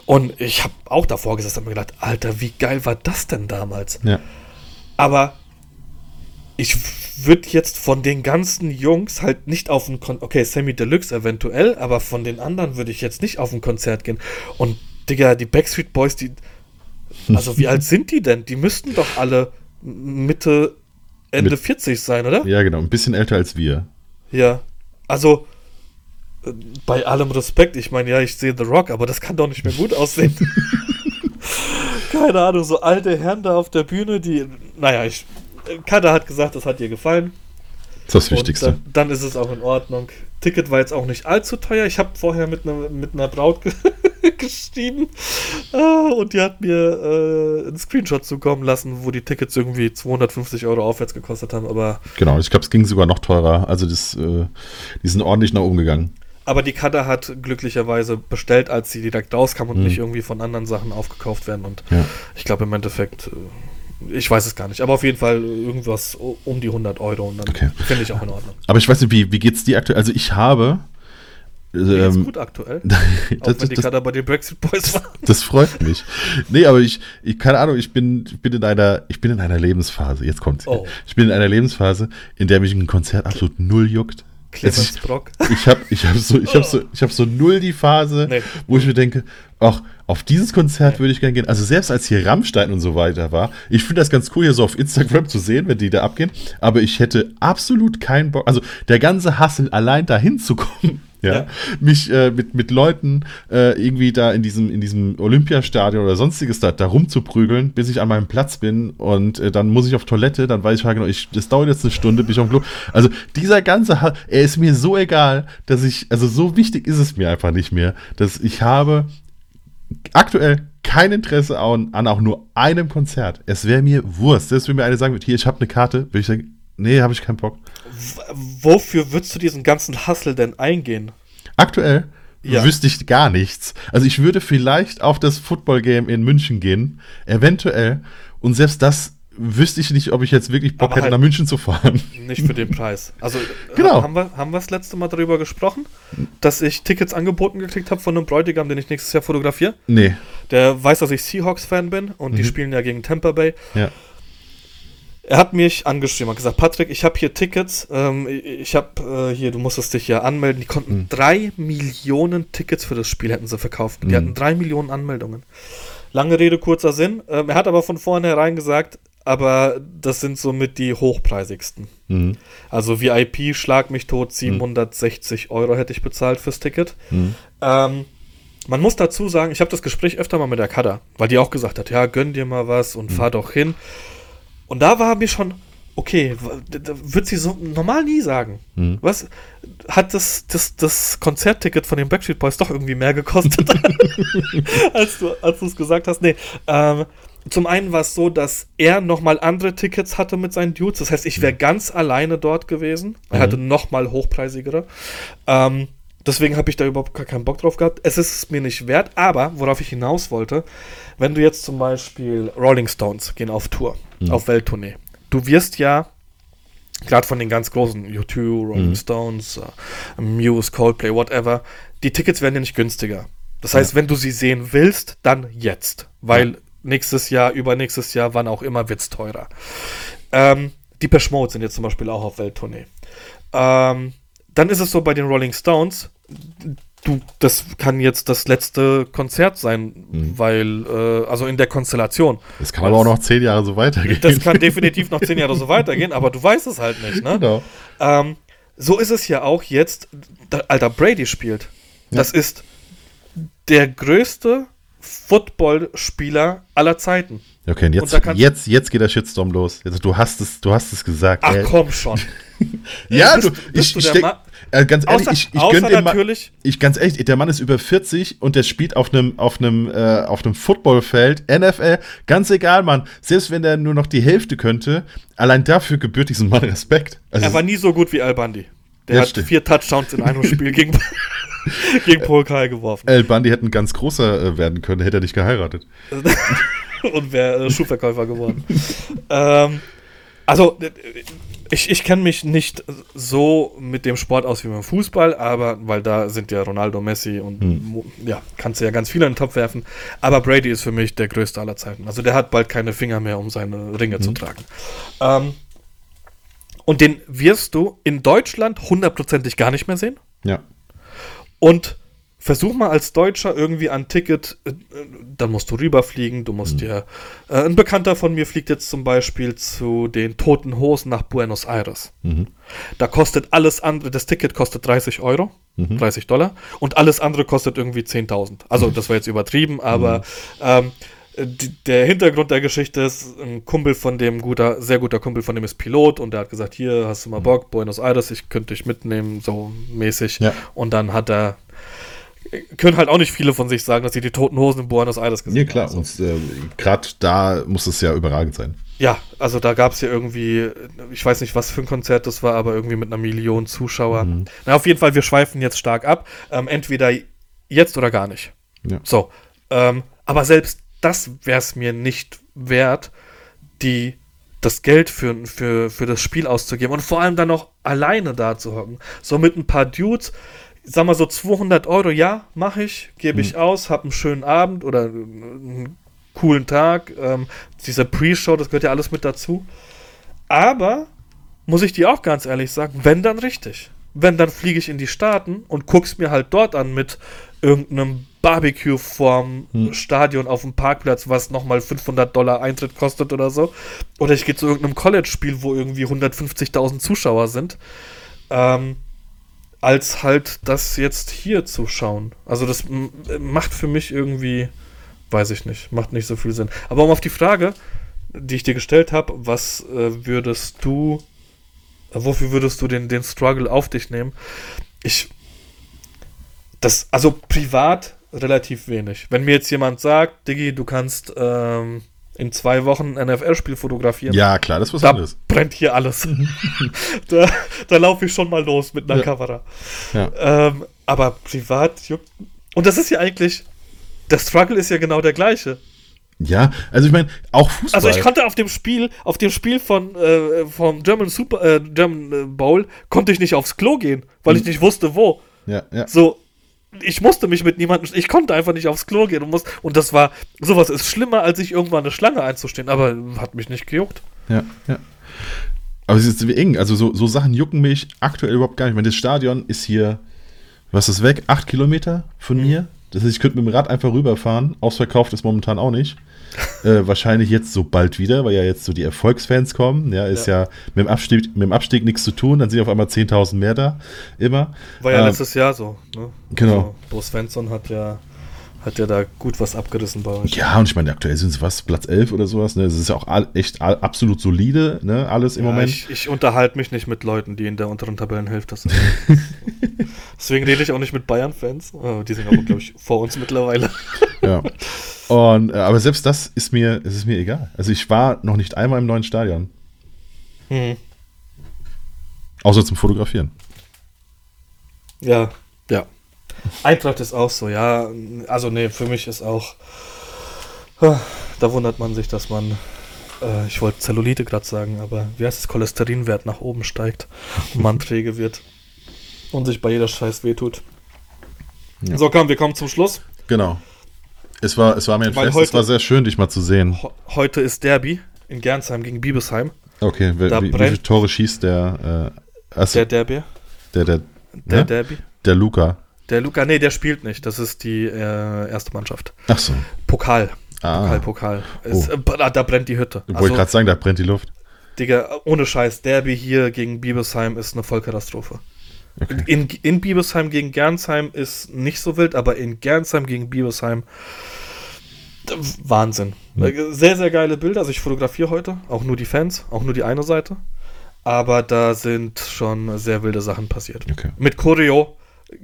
Und ich habe auch davor gesessen und mir gedacht, Alter, wie geil war das denn damals? Ja. Aber ich würde jetzt von den ganzen Jungs halt nicht auf ein Konzert, okay, Sammy Deluxe eventuell, aber von den anderen würde ich jetzt nicht auf ein Konzert gehen. Und Digga, die Backstreet Boys, die, also wie alt sind die denn? Die müssten doch alle Mitte, Ende Mit- 40 sein, oder? Ja, genau. Ein bisschen älter als wir. Ja. Also, bei allem Respekt, ich meine, ja, ich sehe The Rock, aber das kann doch nicht mehr gut aussehen. Keine Ahnung, so alte Herren da auf der Bühne, die, naja, ich, Kada hat gesagt, das hat ihr gefallen. Das ist das Wichtigste. dann, dann ist es auch in Ordnung. Ticket war jetzt auch nicht allzu teuer. Ich habe vorher mit einer mit einer Braut ge geschrieben äh, und die hat mir äh, einen Screenshot zukommen lassen, wo die Tickets irgendwie 250 Euro aufwärts gekostet haben. Aber, Genau, ich glaube, es ging sogar noch teurer. Also das, äh, die sind ordentlich nach oben gegangen. aber die Kada hat glücklicherweise bestellt, als sie direkt rauskam und Mhm. nicht irgendwie von anderen Sachen aufgekauft werden. Und Ja. ich glaube im Endeffekt, äh, ich weiß es gar nicht, aber auf jeden Fall irgendwas um die 100 Euro und dann Okay. finde ich auch in Ordnung. Aber ich weiß nicht, wie, wie geht's dir aktuell? Also ich habe. Mir geht's Ähm, gut aktuell. Auch das, wenn die das, Kada bei den Brexit Boys war. das freut mich. Nee, aber ich, ich keine Ahnung, ich bin, ich bin in einer, ich bin in einer Lebensphase. Jetzt kommt's. Oh. Ich bin in einer Lebensphase, in der mich ein Konzert absolut null juckt. Clemens Ich- Brock. Ich habe ich hab so, ich hab so, ich hab so null die Phase, Nee. wo ich mir denke, ach, auf dieses Konzert würde ich gerne gehen. Also selbst als hier Rammstein und so weiter war, ich finde das ganz cool, hier so auf Instagram zu sehen, wenn die da abgehen, aber ich hätte absolut keinen Bock, also der ganze Hassel allein dahin zu kommen, ja, Ja. mich äh, mit, mit Leuten äh, irgendwie da in diesem, in diesem Olympiastadion oder sonstiges da, da rumzuprügeln, bis ich an meinem Platz bin und äh, dann muss ich auf Toilette, dann weiß ich ja genau, ich, das dauert jetzt eine Stunde, bis ich auf dem Klo. Also dieser ganze, Ha- er ist mir so egal, dass ich, also so wichtig ist es mir einfach nicht mehr, dass ich habe aktuell kein Interesse an, an auch nur einem Konzert. Es wäre mir Wurst. Selbst wenn mir eine sagen wird, hier, ich habe eine Karte, würde ich sagen, nee, habe ich keinen Bock. Wofür würdest du diesen ganzen Hustle denn eingehen? Aktuell Ja. wüsste ich gar nichts. Also ich würde vielleicht auf das Football-Game in München gehen, eventuell. Und selbst das wüsste ich nicht, ob ich jetzt wirklich Bock Aber hätte, halt- nach München zu fahren. Nicht für den Preis. Also, Genau. ha- haben wir, haben wir das letzte Mal darüber gesprochen, dass ich Tickets angeboten gekriegt habe von einem Bräutigam, den ich nächstes Jahr fotografiere? Nee. Der weiß, dass ich Seahawks-Fan bin und die spielen ja gegen Tampa Bay. Ja. Er hat mich angeschrieben und gesagt, Patrick, ich habe hier Tickets, ähm, ich habe äh, hier, du musstest dich ja anmelden. Die konnten drei Millionen Tickets für das Spiel hätten sie verkauft. Die Mhm. hatten drei Millionen Anmeldungen. Lange Rede, kurzer Sinn. Ähm, er hat aber von vornherein gesagt, aber das sind somit die hochpreisigsten. Mhm. Also VIP, schlag mich tot, 760 Euro hätte ich bezahlt fürs Ticket. Mhm. Ähm, man muss dazu sagen, ich habe das Gespräch öfter mal mit der Kada, weil die auch gesagt hat, ja, gönn dir mal was und fahr doch hin. Und da war mir schon, okay, wird sie so normal nie sagen. Mhm. Was? Hat das, das, das Konzertticket von den Backstreet Boys doch irgendwie mehr gekostet, als du als du es gesagt hast? Nee, ähm, zum einen war es so, dass er nochmal andere Tickets hatte mit seinen Dudes. Das heißt, ich wäre ganz alleine dort gewesen. Er Mhm. hatte nochmal hochpreisigere. Ähm, deswegen habe ich da überhaupt gar keinen Bock drauf gehabt. Es ist es mir nicht wert, aber worauf ich hinaus wollte, wenn du jetzt zum Beispiel Rolling Stones gehen auf Tour, auf Welttournee. Du wirst ja gerade von den ganz großen U2, Rolling Stones, äh, Muse, Coldplay, whatever, die Tickets werden ja nicht günstiger. Das heißt, wenn du sie sehen willst, dann jetzt, weil nächstes Jahr, übernächstes Jahr, wann auch immer, wird's teurer. Ähm, die Mode sind jetzt zum Beispiel auch auf Welttournee. Ähm, dann ist es so bei den Rolling Stones, du, das kann jetzt das letzte Konzert sein, mhm. weil, äh, also in der Konstellation. Das kann aber auch noch zehn Jahre so weitergehen. Das kann definitiv noch zehn Jahre so weitergehen, aber du weißt es halt nicht, ne? Genau. Ähm, so ist es ja auch jetzt, Alter, Brady spielt. Ja. Das ist der größte Footballspieler aller Zeiten. Okay, und jetzt, und jetzt, jetzt geht der Shitstorm los. Jetzt, du hast es, du hast es gesagt. Ach ey. komm schon. ja, bist, du, ich, ich, ich äh, ganz ehrlich, außer, ich, ich gönne natürlich. Mann, ich ganz ehrlich, der Mann ist über 40 und der spielt auf einem auf einem äh, auf einem Footballfeld, NFL, ganz egal, Mann. Selbst wenn der nur noch die Hälfte könnte, allein dafür gebührt diesem Mann Respekt. Also, er war nie so gut wie Al Bundy. Der hat stimmt. vier Touchdowns in einem Spiel gegen, gegen Paul Kyle geworfen. Al Bundy hätte ein ganz großer äh, werden können, hätte er nicht geheiratet. und wäre äh, Schuhverkäufer geworden. ähm, also, ich, ich kenne mich nicht so mit dem Sport aus wie beim Fußball, aber weil da sind ja Ronaldo, Messi und hm. ja, kannst du ja ganz viele in den Topf werfen. Aber Brady ist für mich der größte aller Zeiten. Also der hat bald keine Finger mehr, um seine Ringe hm. zu tragen. Ähm, und den wirst du in Deutschland hundertprozentig gar nicht mehr sehen. Ja. Und versuch mal als Deutscher irgendwie ein Ticket, äh, dann musst du rüberfliegen, du musst mhm. dir. Äh, ein Bekannter von mir fliegt jetzt zum Beispiel zu den Toten Hosen nach Buenos Aires. Mhm. Da kostet alles andere, das Ticket kostet 30 Euro, mhm. 30 Dollar, und alles andere kostet irgendwie 10.000. Also, mhm. das war jetzt übertrieben, aber. Mhm. Ähm, der Hintergrund der Geschichte ist, ein Kumpel von dem, guter, sehr guter Kumpel von dem ist Pilot und der hat gesagt, hier hast du mal mhm. Bock, Buenos Aires, ich könnte dich mitnehmen, so mäßig. Ja. Und dann hat er können halt auch nicht viele von sich sagen, dass sie die Toten Hosen in Buenos Aires gesehen haben. Ja, klar. Und äh, gerade da muss es ja überragend sein. Ja, also da gab es ja irgendwie, ich weiß nicht, was für ein Konzert das war, aber irgendwie mit einer Million Zuschauer. Mhm. Na, auf jeden Fall, wir schweifen jetzt stark ab. Ähm, entweder jetzt oder gar nicht. Ja. So. Ähm, aber selbst das wäre es mir nicht wert, die das Geld für, für, für das Spiel auszugeben und vor allem dann noch alleine da zu hocken. So mit ein paar Dudes, sag mal so 200 Euro, ja, mache ich, gebe ich mhm. aus, habe einen schönen Abend oder einen coolen Tag. Ähm, dieser Pre-Show, das gehört ja alles mit dazu. Aber, muss ich dir auch ganz ehrlich sagen, wenn dann richtig. Wenn, dann fliege ich in die Staaten und guck's mir halt dort an mit irgendeinem Barbecue vorm hm. Stadion auf dem Parkplatz, was nochmal 500 Dollar Eintritt kostet oder so. Oder ich gehe zu irgendeinem College-Spiel, wo irgendwie 150.000 Zuschauer sind. Ähm, als halt das jetzt hier zu schauen. Also das macht für mich irgendwie, weiß ich nicht, macht nicht so viel Sinn. Aber um auf die Frage, die ich dir gestellt habe, was äh, würdest du, äh, wofür würdest du den, den Struggle auf dich nehmen? Ich, das, also privat relativ wenig. Wenn mir jetzt jemand sagt, Diggi, du kannst ähm, in zwei Wochen ein NFL-Spiel fotografieren. Ja, klar, das ist was da anderes. brennt hier alles. da da laufe ich schon mal los mit einer ja. Kamera. Ja. Ähm, aber privat juckt. Und das ist ja eigentlich, der Struggle ist ja genau der gleiche. Ja, also ich meine, auch Fußball. Also ich konnte auf dem Spiel, auf dem Spiel von äh, vom German Super äh, German äh, Bowl konnte ich nicht aufs Klo gehen, weil hm. ich nicht wusste wo. Ja, ja. So ich musste mich mit niemandem, ich konnte einfach nicht aufs Klo gehen und muss, und das war, sowas ist schlimmer, als sich irgendwann eine Schlange einzustehen, aber hat mich nicht gejuckt. Ja, ja. Aber es ist wie eng, also so, so Sachen jucken mich aktuell überhaupt gar nicht. Ich meine, das Stadion ist hier, was ist weg? Acht Kilometer von mhm. mir. Das heißt, ich könnte mit dem Rad einfach rüberfahren. Ausverkauft ist momentan auch nicht. Äh, wahrscheinlich jetzt so bald wieder, weil ja jetzt so die Erfolgsfans kommen. Ja, ist ja, ja mit, dem Abstieg, mit dem Abstieg nichts zu tun, dann sind auf einmal 10.000 mehr da. Immer. War ja ähm, letztes Jahr so. Ne? Genau. Also, Bo Svensson hat ja hat ja da gut was abgerissen bei euch. Ja, und ich meine, aktuell sind es was, Platz 11 oder sowas. Ne? Das ist ja auch all, echt all, absolut solide, ne? alles im ja, Moment. Ich, ich unterhalte mich nicht mit Leuten, die in der unteren Tabellenhälfte sind. Deswegen rede ich auch nicht mit Bayern-Fans. Oh, die sind aber, glaube ich, vor uns mittlerweile. ja. Und, äh, aber selbst das ist mir, es ist mir egal. Also ich war noch nicht einmal im neuen Stadion. Hm. Außer zum Fotografieren. Ja, ja. Eintracht ist auch so, ja. Also nee, für mich ist auch. Da wundert man sich, dass man. Äh, ich wollte Zellulite gerade sagen, aber wie heißt das Cholesterinwert nach oben steigt und man träge wird und sich bei jeder Scheiß wehtut. Ja. So, komm, wir kommen zum Schluss. Genau. Es war, es war mir ein Weil Fest, heute, es war sehr schön, dich mal zu sehen. Heute ist Derby in Gernsheim gegen Biebesheim. Okay, wie, wie, wie viele Tore schießt der? Äh, der Derby? Der, der, der ne? Derby? Der Luca. Der Luca, nee, der spielt nicht. Das ist die äh, erste Mannschaft. Ach so. Pokal. Ah. Pokal, Pokal. Es, Oh. äh, da, brennt die Hütte. Wollte ich gerade sagen, da brennt die Luft. Digga, ohne Scheiß, Derby hier gegen Biebesheim ist eine Vollkatastrophe. Okay. In, in Biebesheim gegen Gernsheim ist nicht so wild, aber in Gernsheim gegen Biebesheim d- Wahnsinn. Äh, Sehr, sehr geile Bilder. Also ich fotografiere heute, auch nur die Fans, auch nur die eine Seite. Aber da sind schon sehr wilde Sachen passiert. Okay. Mit Choreo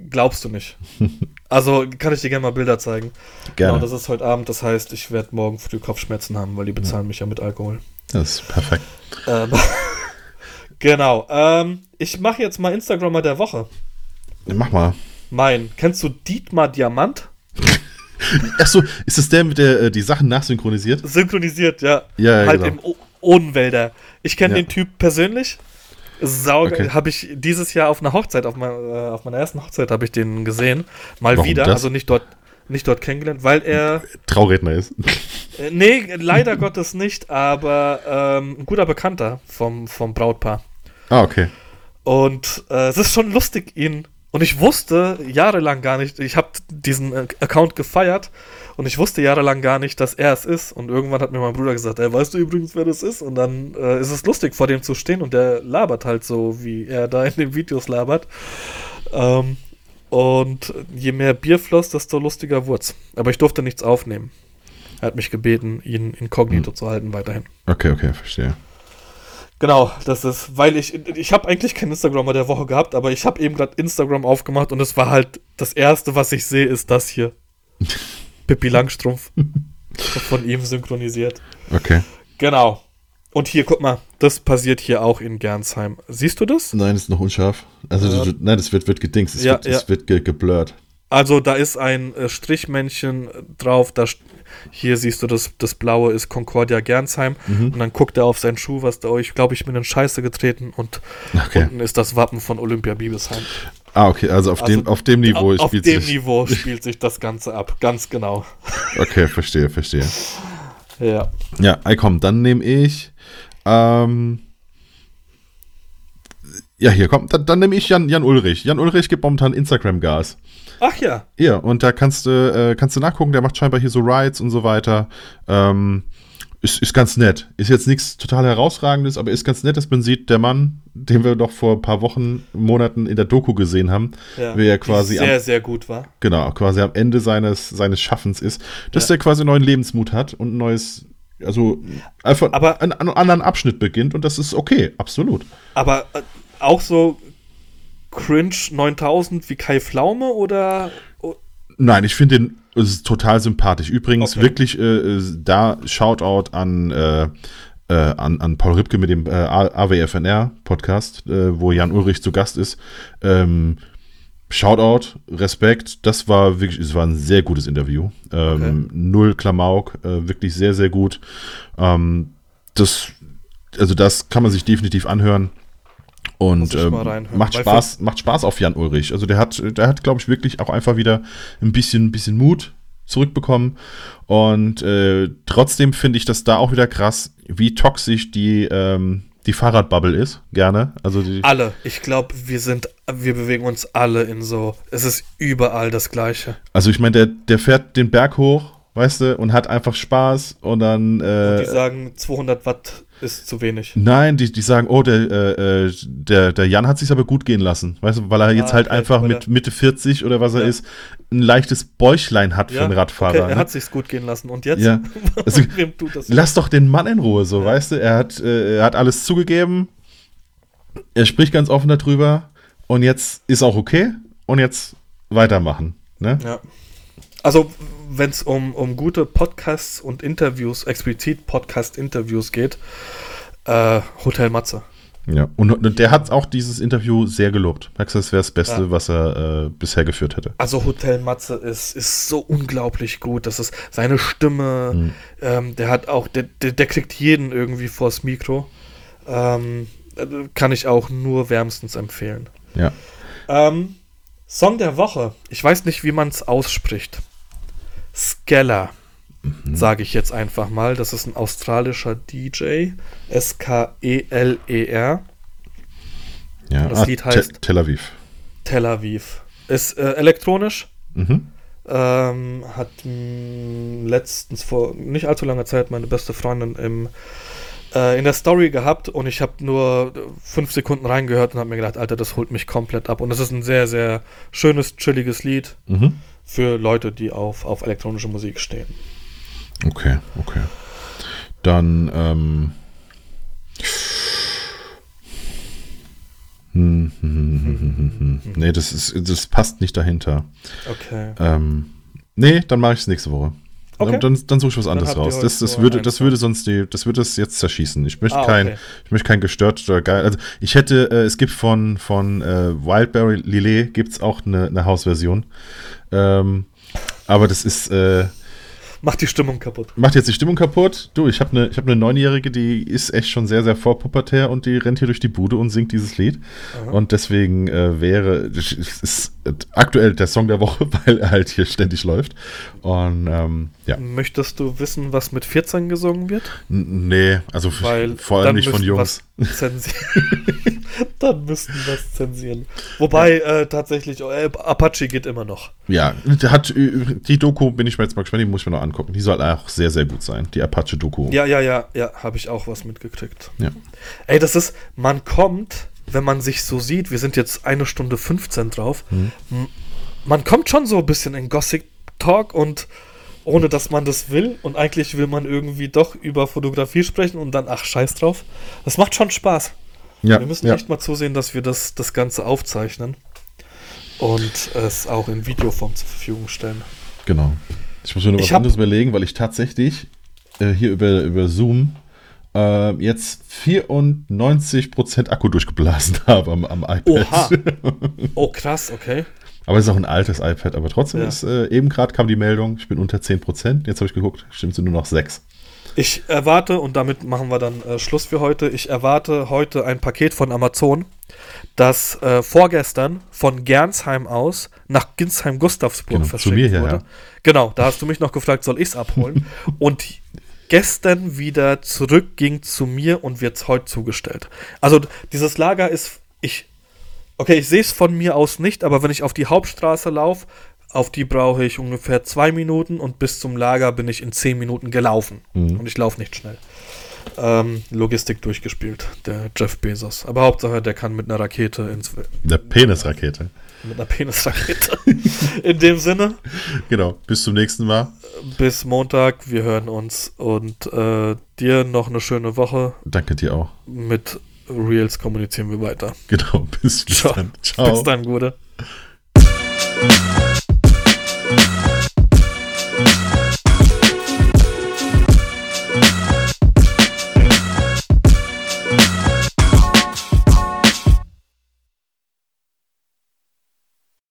glaubst du nicht. Also kann ich dir gerne mal Bilder zeigen. Gerne. Genau, das ist heute Abend, das heißt, ich werde morgen früh Kopfschmerzen haben, weil die bezahlen mich ja mit Alkohol. Das ist perfekt. Ähm, genau. Ähm, ich mache jetzt mal Instagrammer der Woche. Mach mal. Mein. Kennst du Dietmar Diamant? Achso, ist das der, mit der äh, die Sachen nachsynchronisiert? Synchronisiert, ja. Ja, ja, halt genau. im O- Odenwälder. Ich kenne Ja. den Typ persönlich. Sau, Okay. habe ich dieses Jahr auf einer Hochzeit, auf, mein, äh, auf meiner ersten Hochzeit habe ich den gesehen. Mal Warum wieder, das? also nicht dort, nicht dort kennengelernt, weil er, Trauredner ist. äh, nee, leider Gottes nicht, aber ähm, ein guter Bekannter vom, vom Brautpaar. Ah, okay. Und äh, es ist schon lustig, ihn. Und ich wusste jahrelang gar nicht, ich habe diesen äh, Account gefeiert und ich wusste jahrelang gar nicht, dass er es ist. Und irgendwann hat mir mein Bruder gesagt, ey, weißt du übrigens, wer das ist? Und dann äh, ist es lustig, vor dem zu stehen und der labert halt so, wie er da in den Videos labert. Ähm, und je mehr Bier floss, desto lustiger wurd's. Aber ich durfte nichts aufnehmen. Er hat mich gebeten, ihn inkognito zu halten weiterhin. Okay, okay, verstehe. Genau, das ist, weil ich, ich habe eigentlich keinen Instagrammer der Woche gehabt, aber ich habe eben gerade Instagram aufgemacht und es war halt das erste, was ich sehe, ist das hier. Pippi Langstrumpf. von ihm synchronisiert. Okay. Genau. Und hier, guck mal, das passiert hier auch in Gernsheim. Siehst du das? Nein, ist noch unscharf. Also, Ja. du, nein, das wird, wird gedingst. Es Ja, wird, ja. es wird ge geblurrt. Also da ist ein äh, Strichmännchen drauf, da hier siehst du, das, das blaue ist Concordia Gernsheim Mhm. und dann guckt er auf seinen Schuh, was da, ich glaube, ich bin in Scheiße getreten und Okay. unten ist das Wappen von Olympia Biebesheim. Ah, okay, also auf, Also, dem, auf dem Niveau auf spielt dem sich. Niveau spielt sich das Ganze ab, ganz genau. Okay, verstehe, verstehe. Ja. Ja, komm, dann nehme ich. Ähm, ja, hier, komm, dann, dann nehme ich Jan, Jan Ulrich. Jan Ulrich gibt momentan Instagram-Gas. Ach ja, Ja, und da kannst du, äh, kannst du nachgucken, der macht scheinbar hier so Rides und so weiter. Ähm, ist, ist ganz nett. Ist jetzt nichts total herausragendes, aber ist ganz nett, dass man sieht, der Mann, den wir doch vor ein paar Wochen, Monaten in der Doku gesehen haben, ja. wie er Die quasi am, sehr, sehr gut war. genau, quasi am Ende seines, seines Schaffens ist, dass Ja. der quasi neuen Lebensmut hat und ein neues, also einfach Aber- einen, einen anderen Abschnitt beginnt und das ist okay, absolut. Aber äh, auch so cringe 9000 wie Kai Pflaume oder oh, Nein, ich finde den es ist total sympathisch. Übrigens Okay. wirklich äh, äh, da Shoutout an, äh, äh, an, an Paul Ripke mit dem äh, AWFNR Podcast, äh, wo Jan Ulrich zu Gast ist. Ähm, Shoutout, Respekt, das war wirklich, es war ein sehr gutes Interview. Ähm, Null Klamauk, wirklich sehr, sehr gut. Ähm, das, also das kann man sich definitiv anhören. Und ähm, macht Spaß, macht Spaß auf Jan Ulrich. Also der hat, der hat, glaube ich, wirklich auch einfach wieder ein bisschen, ein bisschen Mut zurückbekommen. Und äh, trotzdem finde ich das da auch wieder krass, wie toxisch die, ähm, die Fahrradbubble ist. Gerne. Also die, alle. Ich glaube, wir sind, wir bewegen uns alle in so. Es ist überall das Gleiche. also ich meine, der, der fährt den Berg hoch, weißt du, und hat einfach Spaß und dann. Äh, Die sagen, 200 Watt ist zu wenig. Nein, die, die sagen, oh, der, äh, äh, der, der Jan hat sich aber gut gehen lassen. Weißt du, weil er jetzt Ah, halt okay, einfach mit Mitte 40 oder was er Ja. ist, ein leichtes Bäuchlein hat für einen Radfahrer. Okay, er ne? hat sich's gut gehen lassen. Und jetzt? Ja. Also, lass doch den Mann in Ruhe, so, weißt du? Er hat, äh, er hat alles zugegeben. Er spricht ganz offen darüber. Und jetzt ist auch okay. Und jetzt weitermachen. Ne? Ja. Also, wenn es um, um gute Podcasts und Interviews, explizit Podcast-Interviews geht, äh, Hotel Matze. Ja. Und, und der hat auch dieses Interview sehr gelobt. Er hat gesagt, wäre das Beste, Ja. was er äh, bisher geführt hätte. Also Hotel Matze ist, ist so unglaublich gut. Das ist seine Stimme. Mhm. Ähm, der hat auch, der, der, der kriegt jeden irgendwie vors Mikro. Ähm, äh, kann ich auch nur wärmstens empfehlen. Ja. Ähm, Song der Woche. Ich weiß nicht, wie man es ausspricht. Skeller, Mhm. sage ich jetzt einfach mal. Das ist ein australischer DJ. S-K-E-L-E-R. ja. Das Lied Te- heißt- Tel Aviv. Tel Aviv. Ist äh, elektronisch. Mhm. Ähm, hat mh, letztens vor nicht allzu langer Zeit meine beste Freundin im, äh, in der Story gehabt und ich habe nur äh, fünf Sekunden reingehört und habe mir gedacht, Alter, das holt mich komplett ab. Und es ist ein sehr, sehr schönes, chilliges Lied Mhm. Für Leute, die auf, auf elektronische Musik stehen. Okay, okay. Dann, ähm. Hm, hm, hm. Nee, das ist, das passt nicht dahinter. Okay. Ähm, nee, dann mache ich es nächste Woche. Okay. Dann, dann suche ich was anderes raus. Das, das, würde, das würde sonst die, das würde es jetzt zerschießen. Ich möchte Ah, kein, okay. ich möchte kein gestört oder geil. Also ich hätte, äh, es gibt von, von äh, Wildberry Lillet gibt es auch eine, eine Hausversion. Ähm, aber das ist, äh, Macht die Stimmung kaputt. macht jetzt die Stimmung kaputt. Du, ich habe eine hab eine Neunjährige, die ist echt schon sehr, sehr vorpubertär und die rennt hier durch die Bude und singt dieses Lied. Aha. Und deswegen äh, wäre, ist aktuell der Song der Woche, weil er halt hier ständig läuft. Und ähm, ja, Möchtest du wissen, was mit 14 gesungen wird? N- nee, also Weil vor allem nicht von Jungs. wir's zensieren. dann müssten wir es zensieren. Wobei äh, tatsächlich, äh, Apache geht immer noch. Ja, hat äh, die Doku, bin ich mir jetzt mal gespannt, die muss ich mir noch angucken. Die soll auch sehr, sehr gut sein, die Apache-Doku. Ja, ja, ja, ja, habe ich auch was mitgekriegt. Ja. Ey, das ist, man kommt, wenn man sich so sieht, wir sind jetzt eine Stunde 15 drauf, Mhm. man kommt schon so ein bisschen in Gothic Talk und ohne dass man das will und eigentlich will man irgendwie doch über Fotografie sprechen und dann, ach, scheiß drauf. Das macht schon Spaß. ja, Wir müssen ja. echt mal zusehen, dass wir das, das Ganze aufzeichnen und es auch in Videoform zur Verfügung stellen. Genau. Ich muss mir nur was hab- anderes überlegen, weil ich tatsächlich äh, hier über, über Zoom äh, jetzt 94% Akku durchgeblasen habe am, am iPad. Oha. Oh, krass, okay. Aber es ist auch ein altes iPad, aber trotzdem Ja. ist, äh, eben gerade kam die Meldung, ich bin unter 10%. Jetzt habe ich geguckt, stimmt sind nur noch 6. Ich erwarte, und damit machen wir dann äh, Schluss für heute, ich erwarte heute ein Paket von Amazon, das äh, vorgestern von Gernsheim aus nach Ginsheim-Gustavsburg Genau, zu verschickt mir hierher. wurde. Genau, da hast du mich noch gefragt, soll ich es abholen? und gestern wieder zurückging zu mir und wird es heute zugestellt. Also dieses Lager ist, ich, okay, ich sehe es von mir aus nicht, aber wenn ich auf die Hauptstraße laufe, auf die brauche ich ungefähr zwei Minuten und bis zum Lager bin ich in zehn Minuten gelaufen. Mhm. Und ich laufe nicht schnell. Ähm, Logistik durchgespielt, der Jeff Bezos. Aber Hauptsache, der kann mit einer Rakete ins, Eine Penisrakete. mit einer Penisrakete. In dem Sinne, Genau. Bis zum nächsten Mal. bis Montag, wir hören uns und äh, dir noch eine schöne Woche. Danke dir auch. Mit Reels kommunizieren wir weiter. Genau. Bis, bis Ciao. dann. Ciao. Bis dann, Gute. Thank